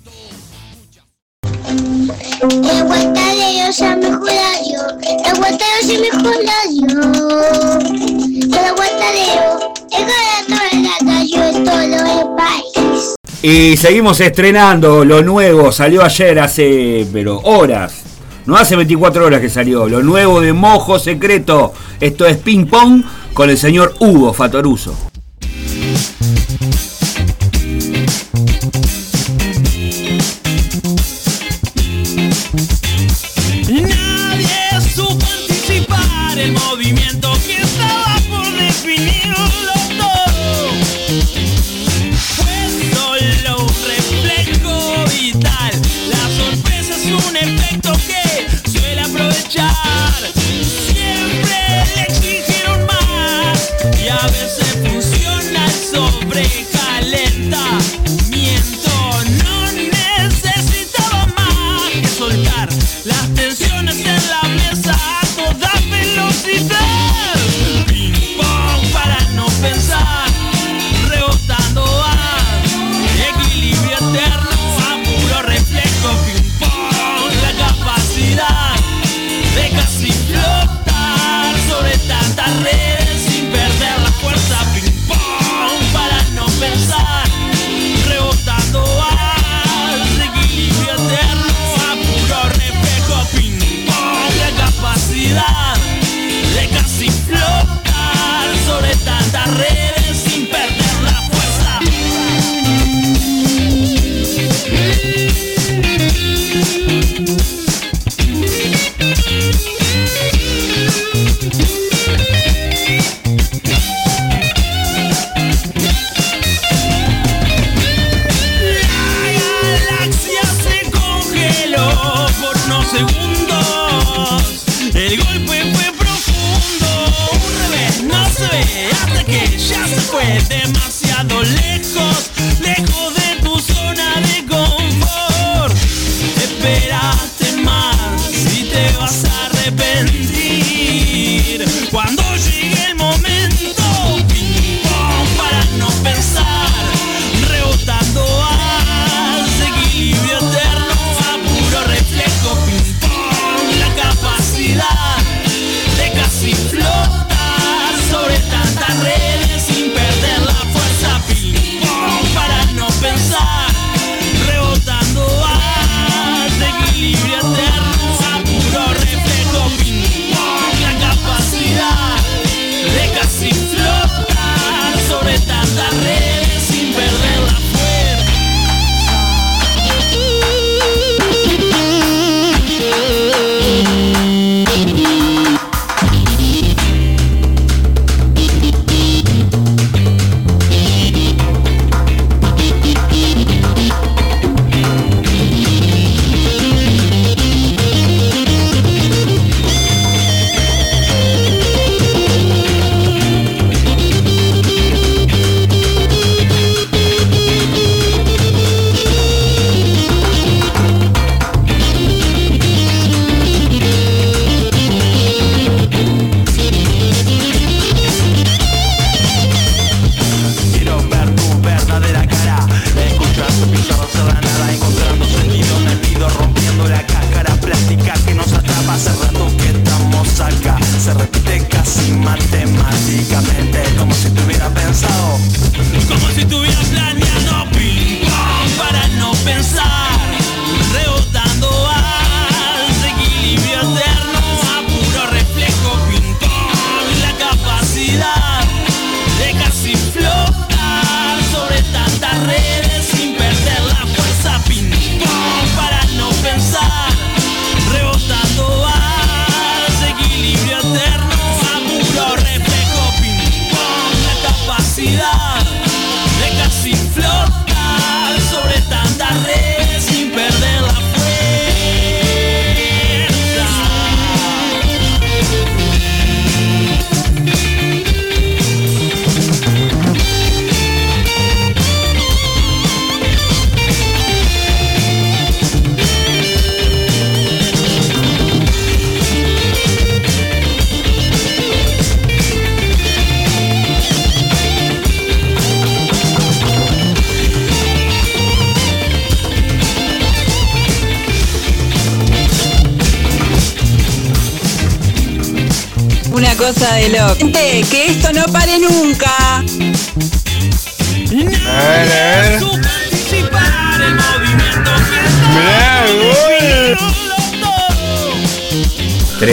El aguantadero es el mejor radio. El aguantadero es el mejor radio. El aguantadero es ganador de la radio en todo el país. Y seguimos estrenando lo nuevo, salió ayer hace, pero horas. No hace 24 horas que salió, lo nuevo de Mojo Secreto. Esto es Ping Pong con el señor Hugo Fatoruso.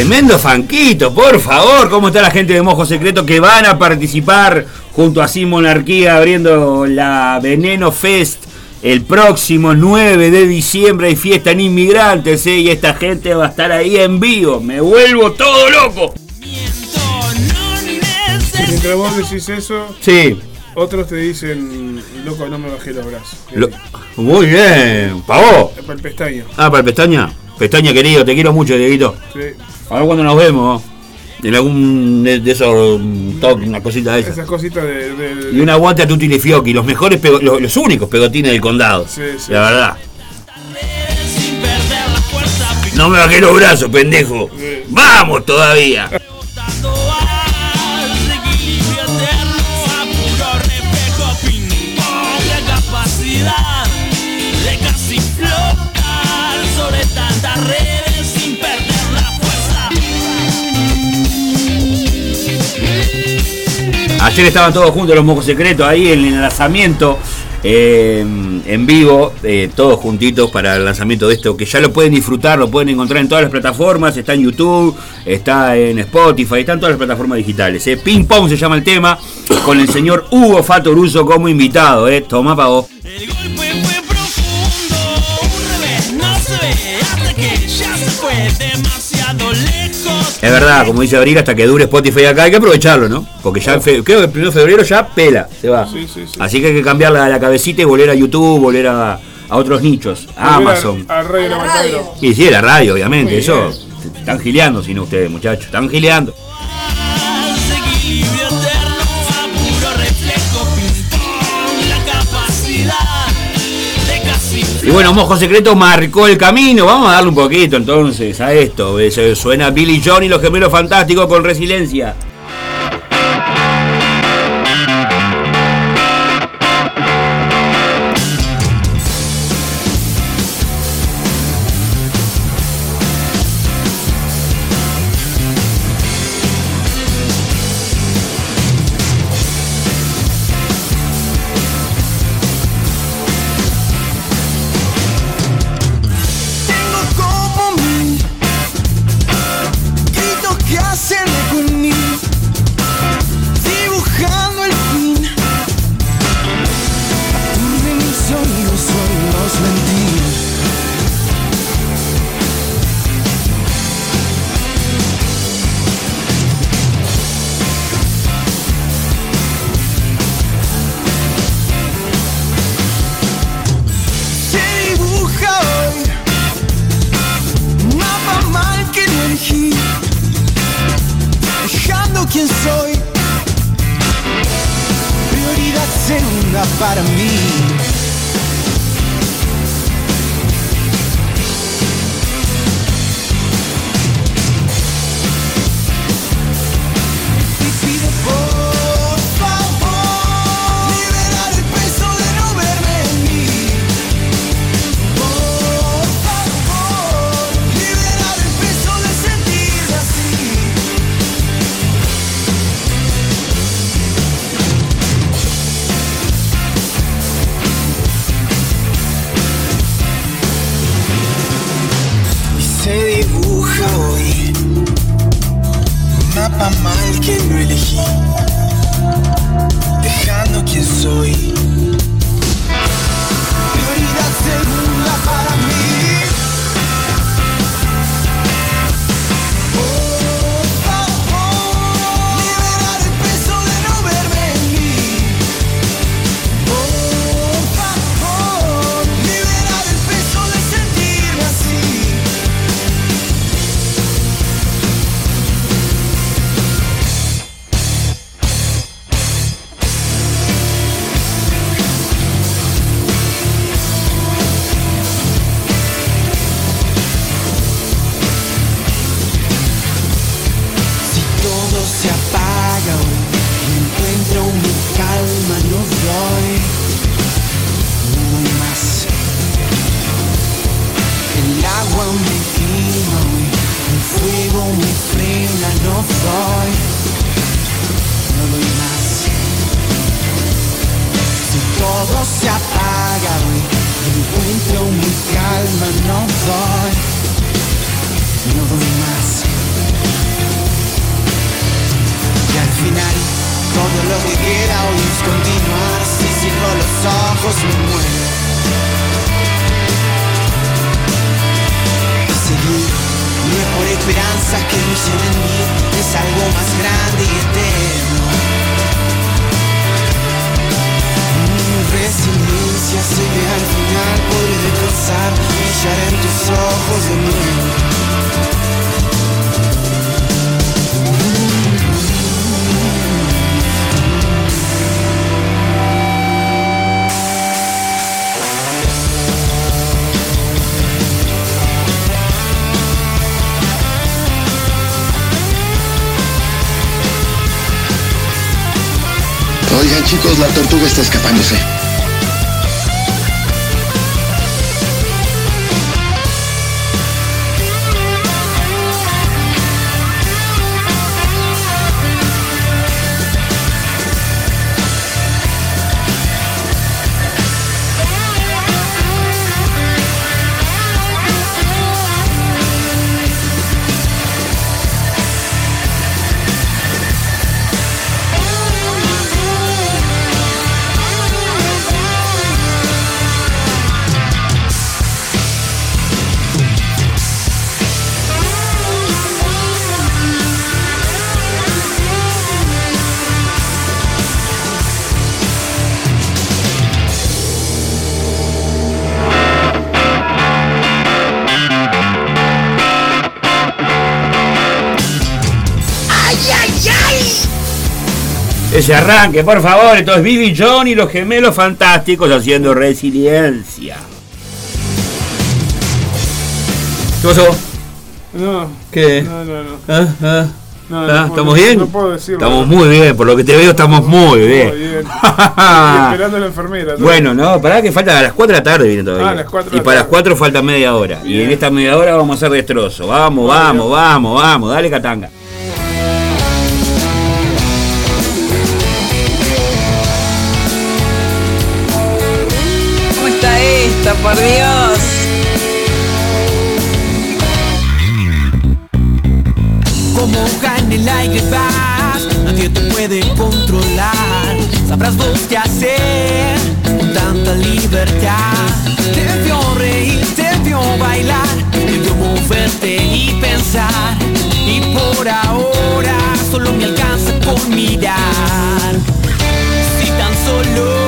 Tremendo fanquito, por favor. ¿Cómo está la gente de Mojo Secreto que van a participar junto a Sin Monarquía abriendo la Veneno Fest el próximo 9 de diciembre? Hay fiesta en inmigrantes ¿eh? y esta gente va a estar ahí en vivo. Me vuelvo todo loco. Mientras vos decís eso, Sí. otros te dicen, loco, no me bajé los brazos. Lo- muy bien. ¿Pavó? Es para el pestaño. Ah, para el pestaña. Pestaña querido, te quiero mucho, Dieguito. Sí. A ver cuando nos vemos. En algún de de esos mm, toque, una cosita de esas. Esas cositas de. de- Y un aguante a Tutti Fiocchi, los mejores, los, los únicos pegotines del condado. Sí, sí. La verdad. No me bajé los brazos, pendejo. Vamos todavía. Ayer estaban todos juntos los mocos secretos ahí en el lanzamiento eh, en vivo, eh, todos juntitos para el lanzamiento de esto, que ya lo pueden disfrutar, lo pueden encontrar en todas las plataformas, está en YouTube, está en Spotify, está en todas las plataformas digitales. eh. Ping Pong se llama el tema, con el señor Hugo Fatoruso como invitado. Eh. Toma pago. No se ve hasta que ya se fue demasiado. Es verdad, como dice Abril, hasta que dure Spotify acá hay que aprovecharlo, ¿no? Porque ya fe- creo que el 1 de febrero ya pela, se va. Sí, sí, sí. Así que hay que cambiar la, la cabecita y volver a YouTube, volver a, a otros nichos, a Volver Amazon. A, a Radio La Matadero. Y sí, la radio, obviamente, Muy eso. Están gileando, si no ustedes, muchachos, están gileando. Y bueno, Mojo Secreto marcó el camino. Vamos a darle un poquito entonces a esto. Eh, Suena Billy John y los gemelos fantásticos con resiliencia. Chicos, la tortuga está escapándose. Ese arranque, por favor. Esto es Bibi John y los gemelos fantásticos haciendo resiliencia. ¿Qué pasó? No. ¿Qué? No, no, no. ¿Ah? ¿Ah? No, ¿Ah? no ¿Estamos bien? no puedo decirlo. Estamos muy bien, por lo que te veo estamos muy bien. Muy bien. [LAUGHS] Esperando a la enfermera. ¿no? Bueno, no, pará que falta a las 4 de la tarde viene todavía. Ah, a las 4 de y la para las tarde. 4 falta media hora. Y en esta media hora vamos a hacer destrozo. Vamos, vamos, vamos, vamos, dale catanga. Por Dios? Como hoja en el aire vas, nadie te puede controlar. Sabrás vos qué hacer con tanta libertad. Te vio reír, te vio bailar, te vio moverte y pensar. Y por ahora solo me alcanza con mirar. Si tan solo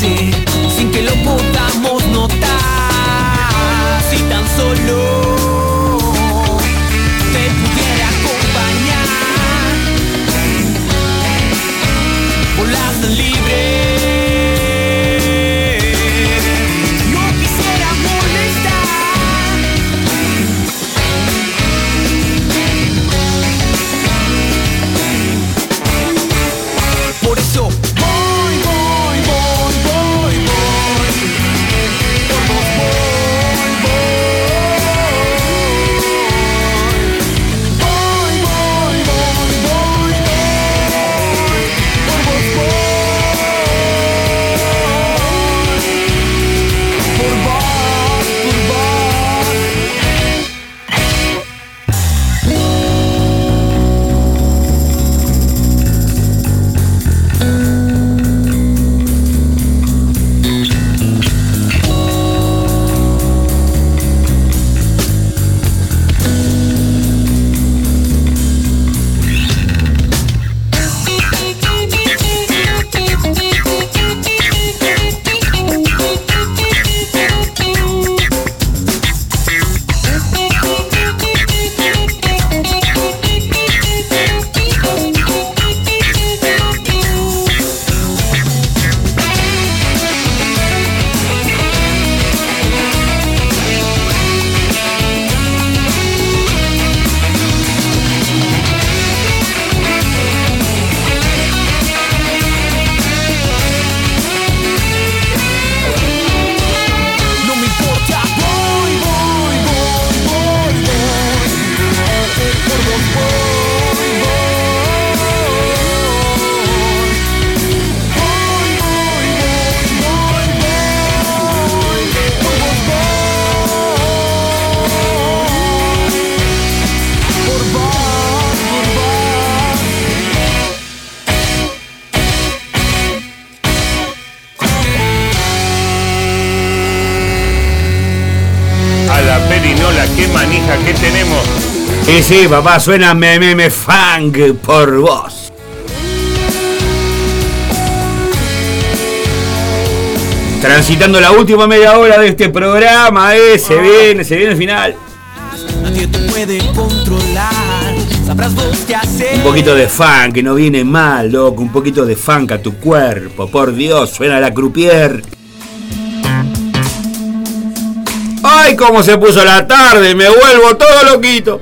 sin que lo pude Sí, papá, suena meme funk por vos. Transitando la última media hora de este programa, eh, se viene, se viene el final. Nadie te puede controlar. Sabrás vos qué hacer. Un poquito de funk, que no viene mal, loco. Un poquito de funk a tu cuerpo, por Dios, suena la croupier. ¡Ay, cómo se puso la tarde! Me vuelvo todo loquito.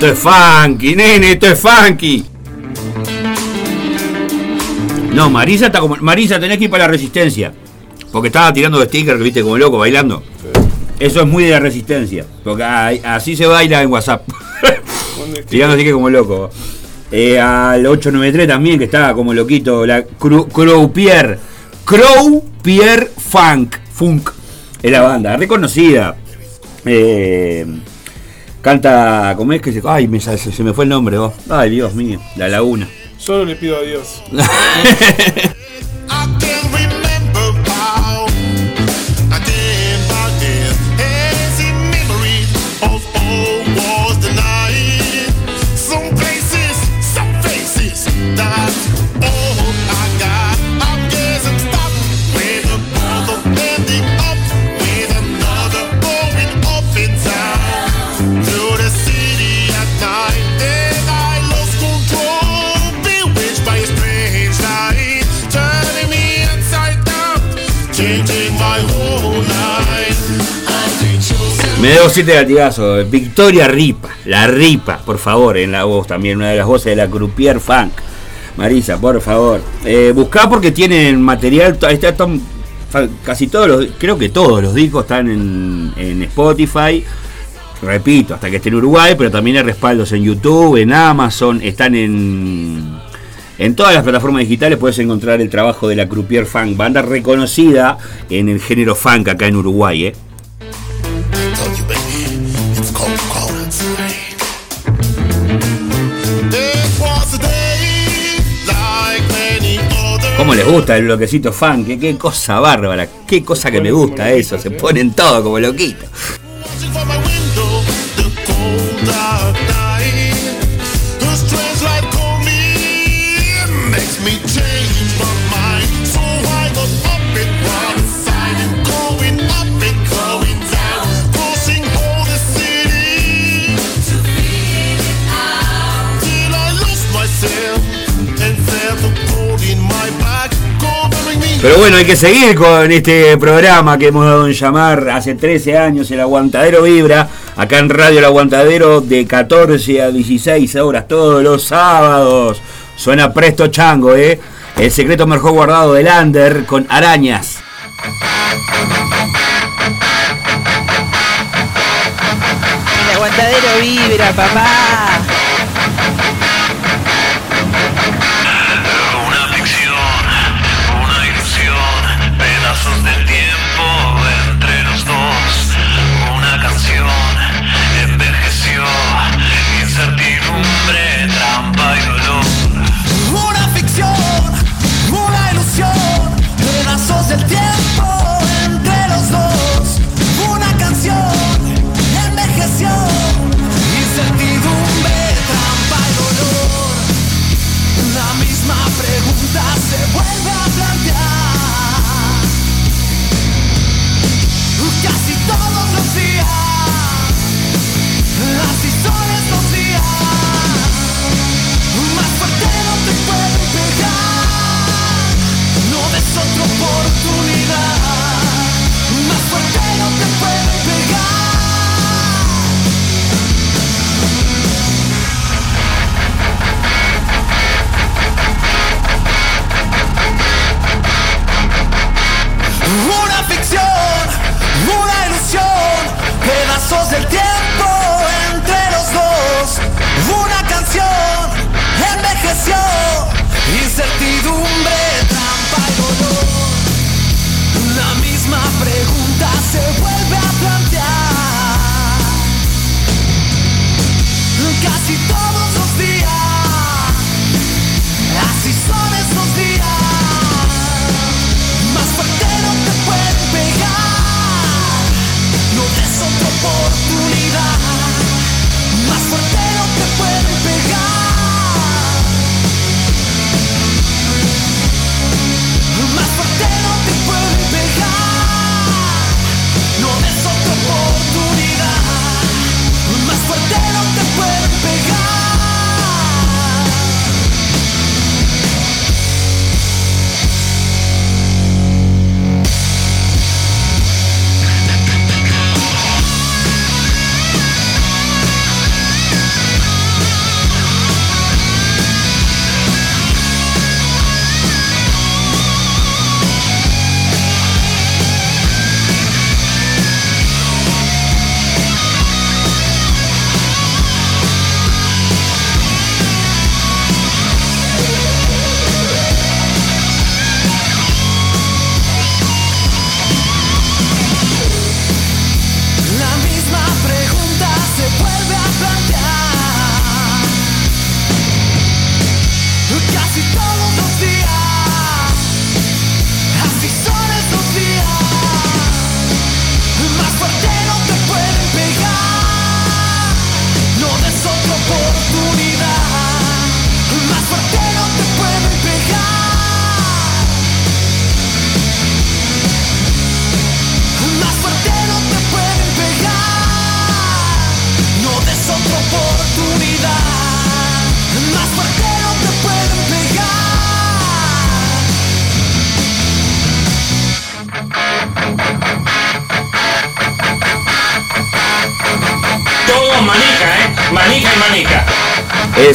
Esto es funky, nene, esto es funky. No, Marisa está como. Marisa, tenés que ir para la resistencia. Porque estaba tirando de sticker, viste, como loco, bailando. Eso es muy de la resistencia. Porque así se baila en WhatsApp. [LAUGHS] tirando sticker como loco. Eh, al 893 también, que estaba como loquito. La Cru- Crow Pierre. Crow Pierre Funk. Funk. Es la banda, reconocida. Eh, Canta, ¿cómo es que se.? Ay, me, se, se me fue el nombre, vos. Ay, Dios mío, La Laguna. Solo le pido a Dios. [LAUGHS] Me debo siete latigazos. Victoria Ripa, la Ripa, por favor, en la voz también, una de las voces de la Croupier Funk. Marisa, por favor. Eh, buscá porque tienen material, está, casi todos los, creo que todos los discos están en, en Spotify. Repito, hasta que esté en Uruguay, pero también hay respaldos en YouTube, en Amazon, están en, en todas las plataformas digitales. Puedes encontrar el trabajo de la Croupier Funk, banda reconocida en el género funk acá en Uruguay. ¿eh? ¿Cómo les gusta el bloquecito funk? ¿Qué, qué cosa bárbara, qué cosa que me gusta eso, se ponen todo como loquito. Pero bueno, hay que seguir con este programa que hemos dado en llamar hace 13 años, el Aguantadero Vibra, acá en Radio El Aguantadero, de 14 a 16 horas todos los sábados. Suena presto chango, ¿eh? El secreto mejor guardado del Under con arañas. El aguantadero vibra, papá.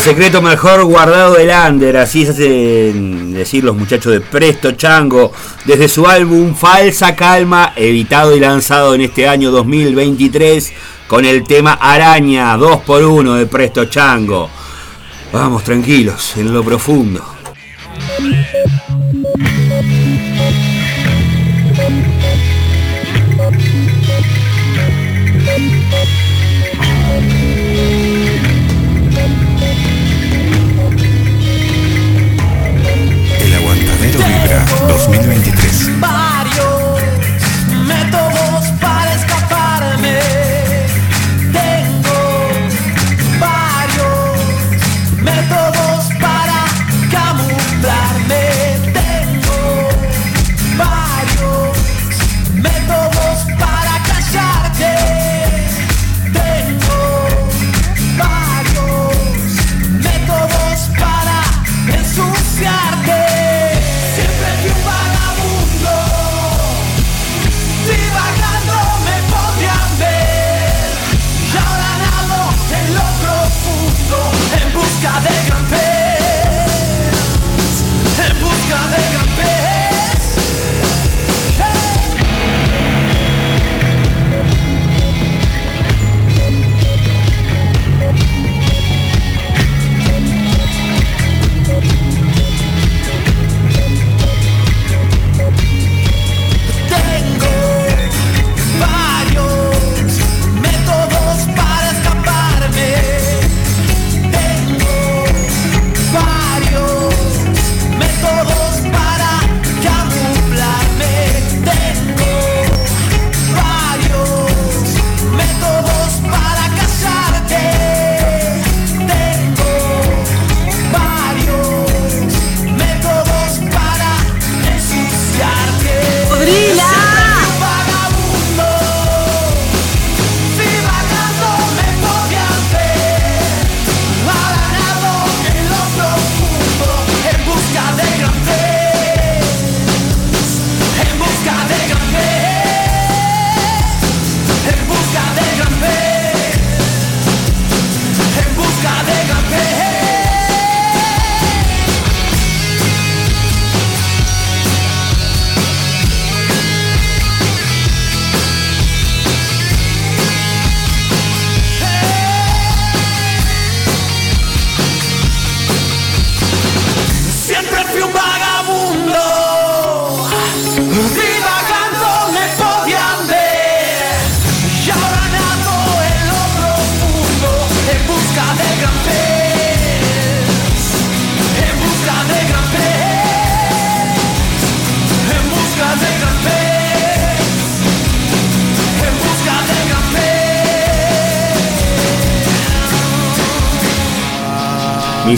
Secreto mejor guardado del Under, así se hacen decir los muchachos de Presto Chango, desde su álbum Falsa Calma, editado y lanzado en este año 2023, con el tema Araña 2x1 de Presto Chango. Vamos tranquilos, en lo profundo.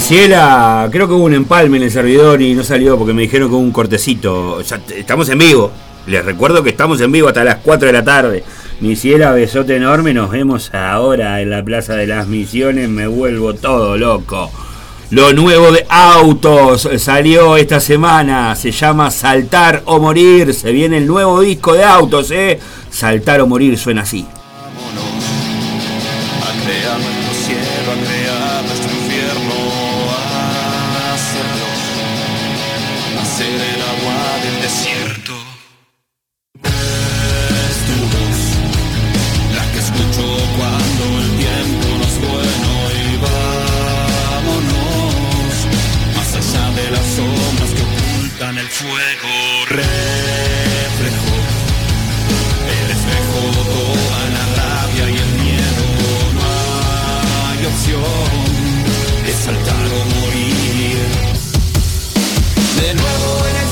Mi ciela, creo que hubo un empalme en el servidor y no salió porque me dijeron que hubo un cortecito. Ya estamos en vivo. Les recuerdo que estamos en vivo hasta las 4 de la tarde. Mi ciela, besote enorme. Nos vemos ahora en la Plaza de las Misiones. Me vuelvo todo loco. Lo nuevo de autos salió esta semana. Se llama Saltar o Morir. Se viene el nuevo disco de autos, ¿eh? Saltar o Morir suena así. Morir. De nuevo en este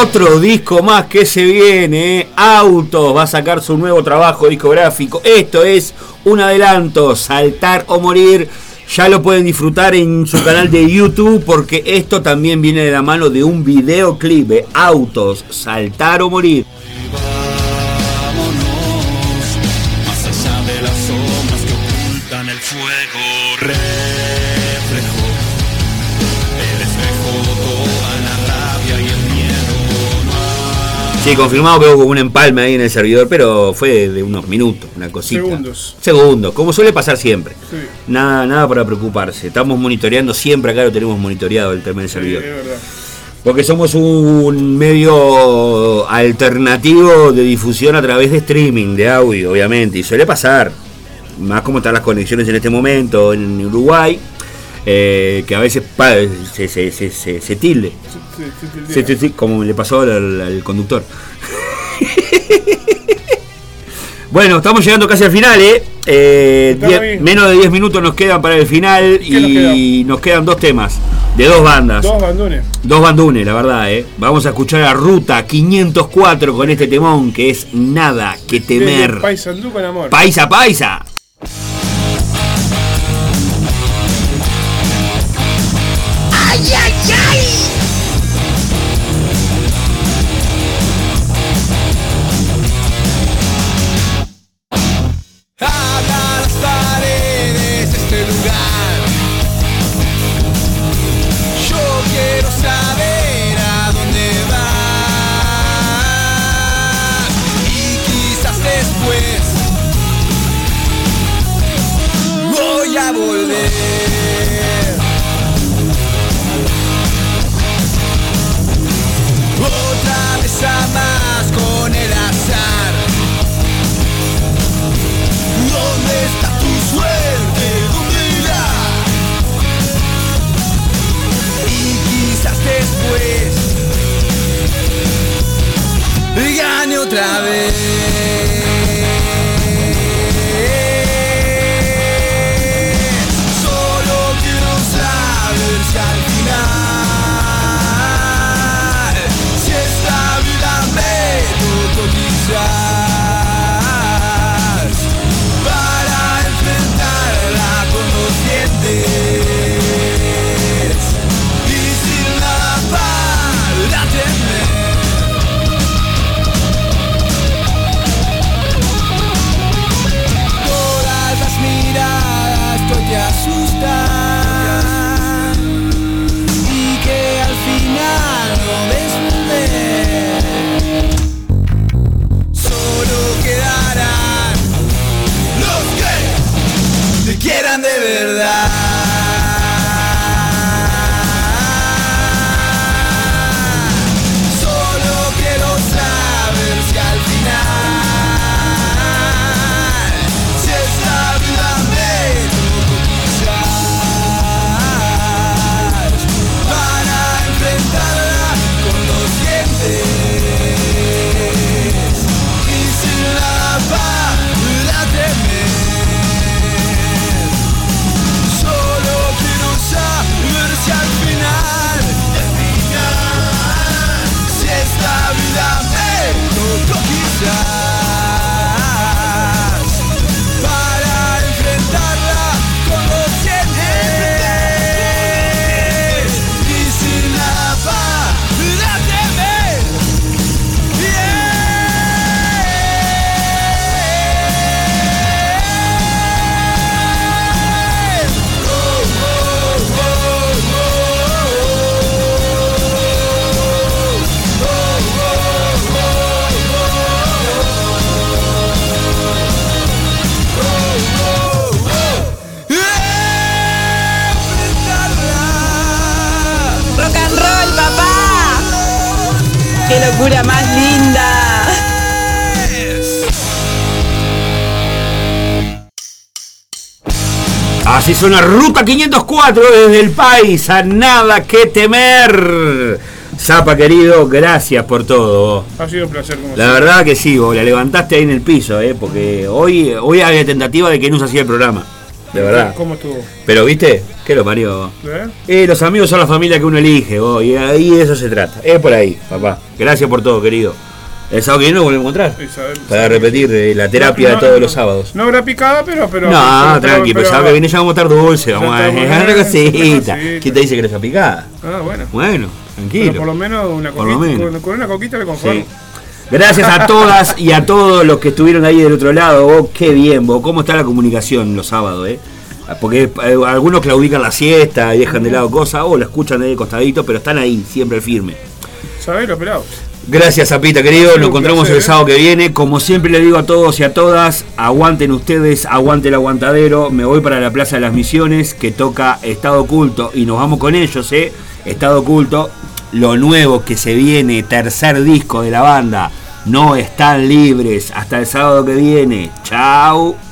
Otro disco más que se viene. ¿eh? Autos va a sacar su nuevo trabajo discográfico. Esto es un adelanto. Saltar o morir. Ya lo pueden disfrutar en su canal de YouTube porque esto también viene de la mano de un videoclip. ¿eh? Autos, saltar o morir. Sí, confirmado que hubo un empalme ahí en el servidor, pero fue de unos minutos, una cosita. Segundos. Segundos, como suele pasar siempre. Sí. Nada, nada para preocuparse. Estamos monitoreando siempre acá lo tenemos monitoreado el tema del servidor. Es verdad. Porque somos un medio alternativo de difusión a través de streaming, de audio, obviamente. Y suele pasar. Más como están las conexiones en este momento en Uruguay. Eh, que a veces se, se, se, se- se tilde. Sí, sí, como le pasó al, conductor. [LAUGHS] bueno, estamos llegando casi al final, ¿eh? Eh, diez- menos de 10 minutos nos quedan para el final ¿Qué nos y nos quedan dos temas de dos bandas. Dos bandones. Dos bandunes, la verdad, ¿eh? Vamos a escuchar a Ruta 504 con este temón que es Nada que temer. Paysandú con amor. Paisa, paisa. Así suena Ruta 504 desde el país, a nada que temer. Zapa querido, gracias por todo. Ha sido un placer como La verdad que sí, vos la levantaste ahí en el piso, eh, porque hoy, hoy había tentativa de que no se hacía el programa. De verdad. ¿Cómo estuvo? Pero viste, ¿qué lo parió? ¿Eh? Eh, los amigos son la familia que uno elige, vos, y ahí de eso se trata. Es por ahí, papá. Gracias por todo, querido. El sábado que viene nos volvemos a encontrar. Para repetir eh, la terapia No, de todos no, los sábados. No habrá picada, pero. pero No, tranqui, pero el sábado que viene ya vamos a estar dulce, vamos a dejar una cosita. ¿Quién te dice que eres picada? Ah, bueno. Bueno, Pero tranquilo. por lo menos una lo coquita. menos. Con, con una coquita le conformo. Sí. Gracias a todas y a todos los que estuvieron ahí del otro lado. Vos, qué bien, vos. ¿Cómo está la comunicación los sábados, eh? Porque eh, algunos claudican la siesta y dejan de lado cosas, o la escuchan ahí de costadito, pero están ahí, siempre firme. ¿Sabés lo pelado? Gracias, Zapita, querido. Nos encontramos placer, el ¿eh? sábado que viene. Como siempre le digo a todos y a todas, aguanten ustedes, aguante el aguantadero. Me voy para la Plaza de las Misiones, que toca Estado Oculto, y nos vamos con ellos, ¿eh? Estado Oculto, lo nuevo que se viene, tercer disco de la banda. No están libres. Hasta el sábado que viene. Chao.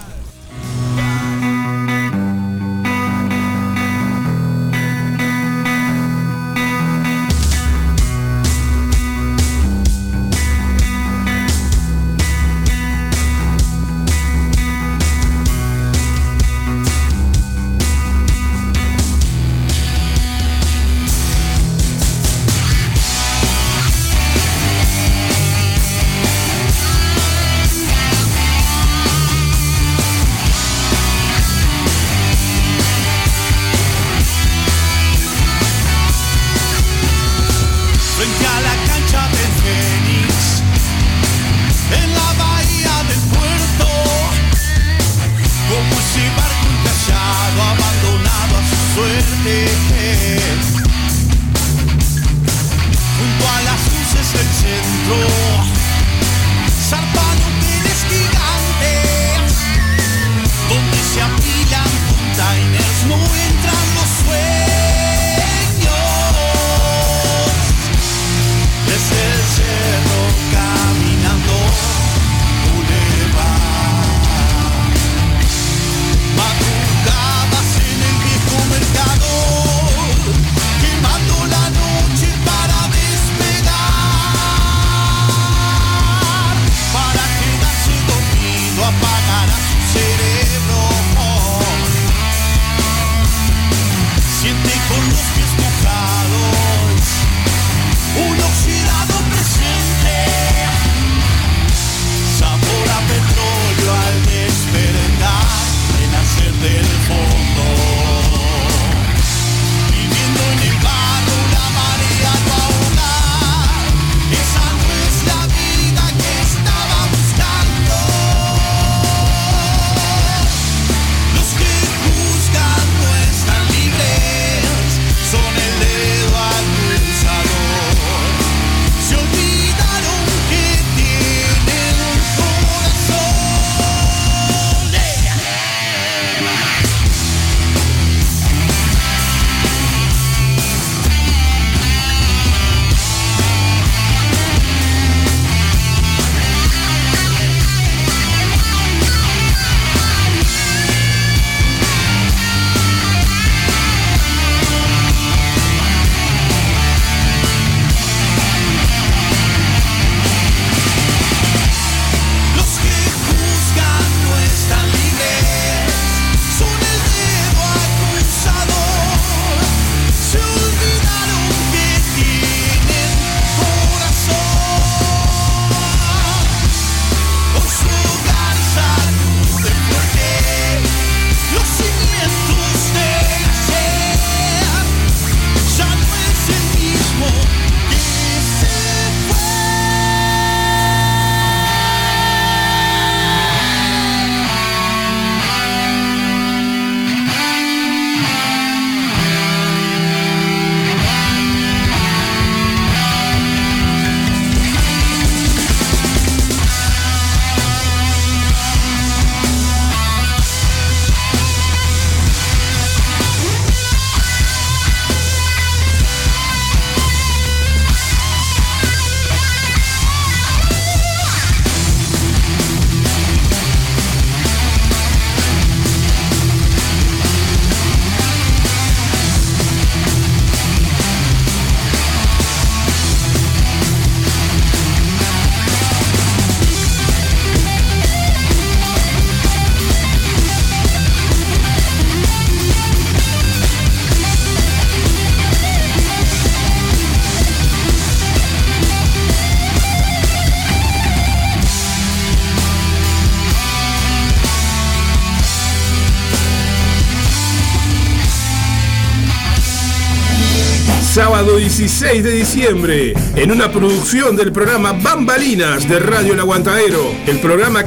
16 de diciembre, en una producción del programa Bambalinas de Radio El Aguantadero, el programa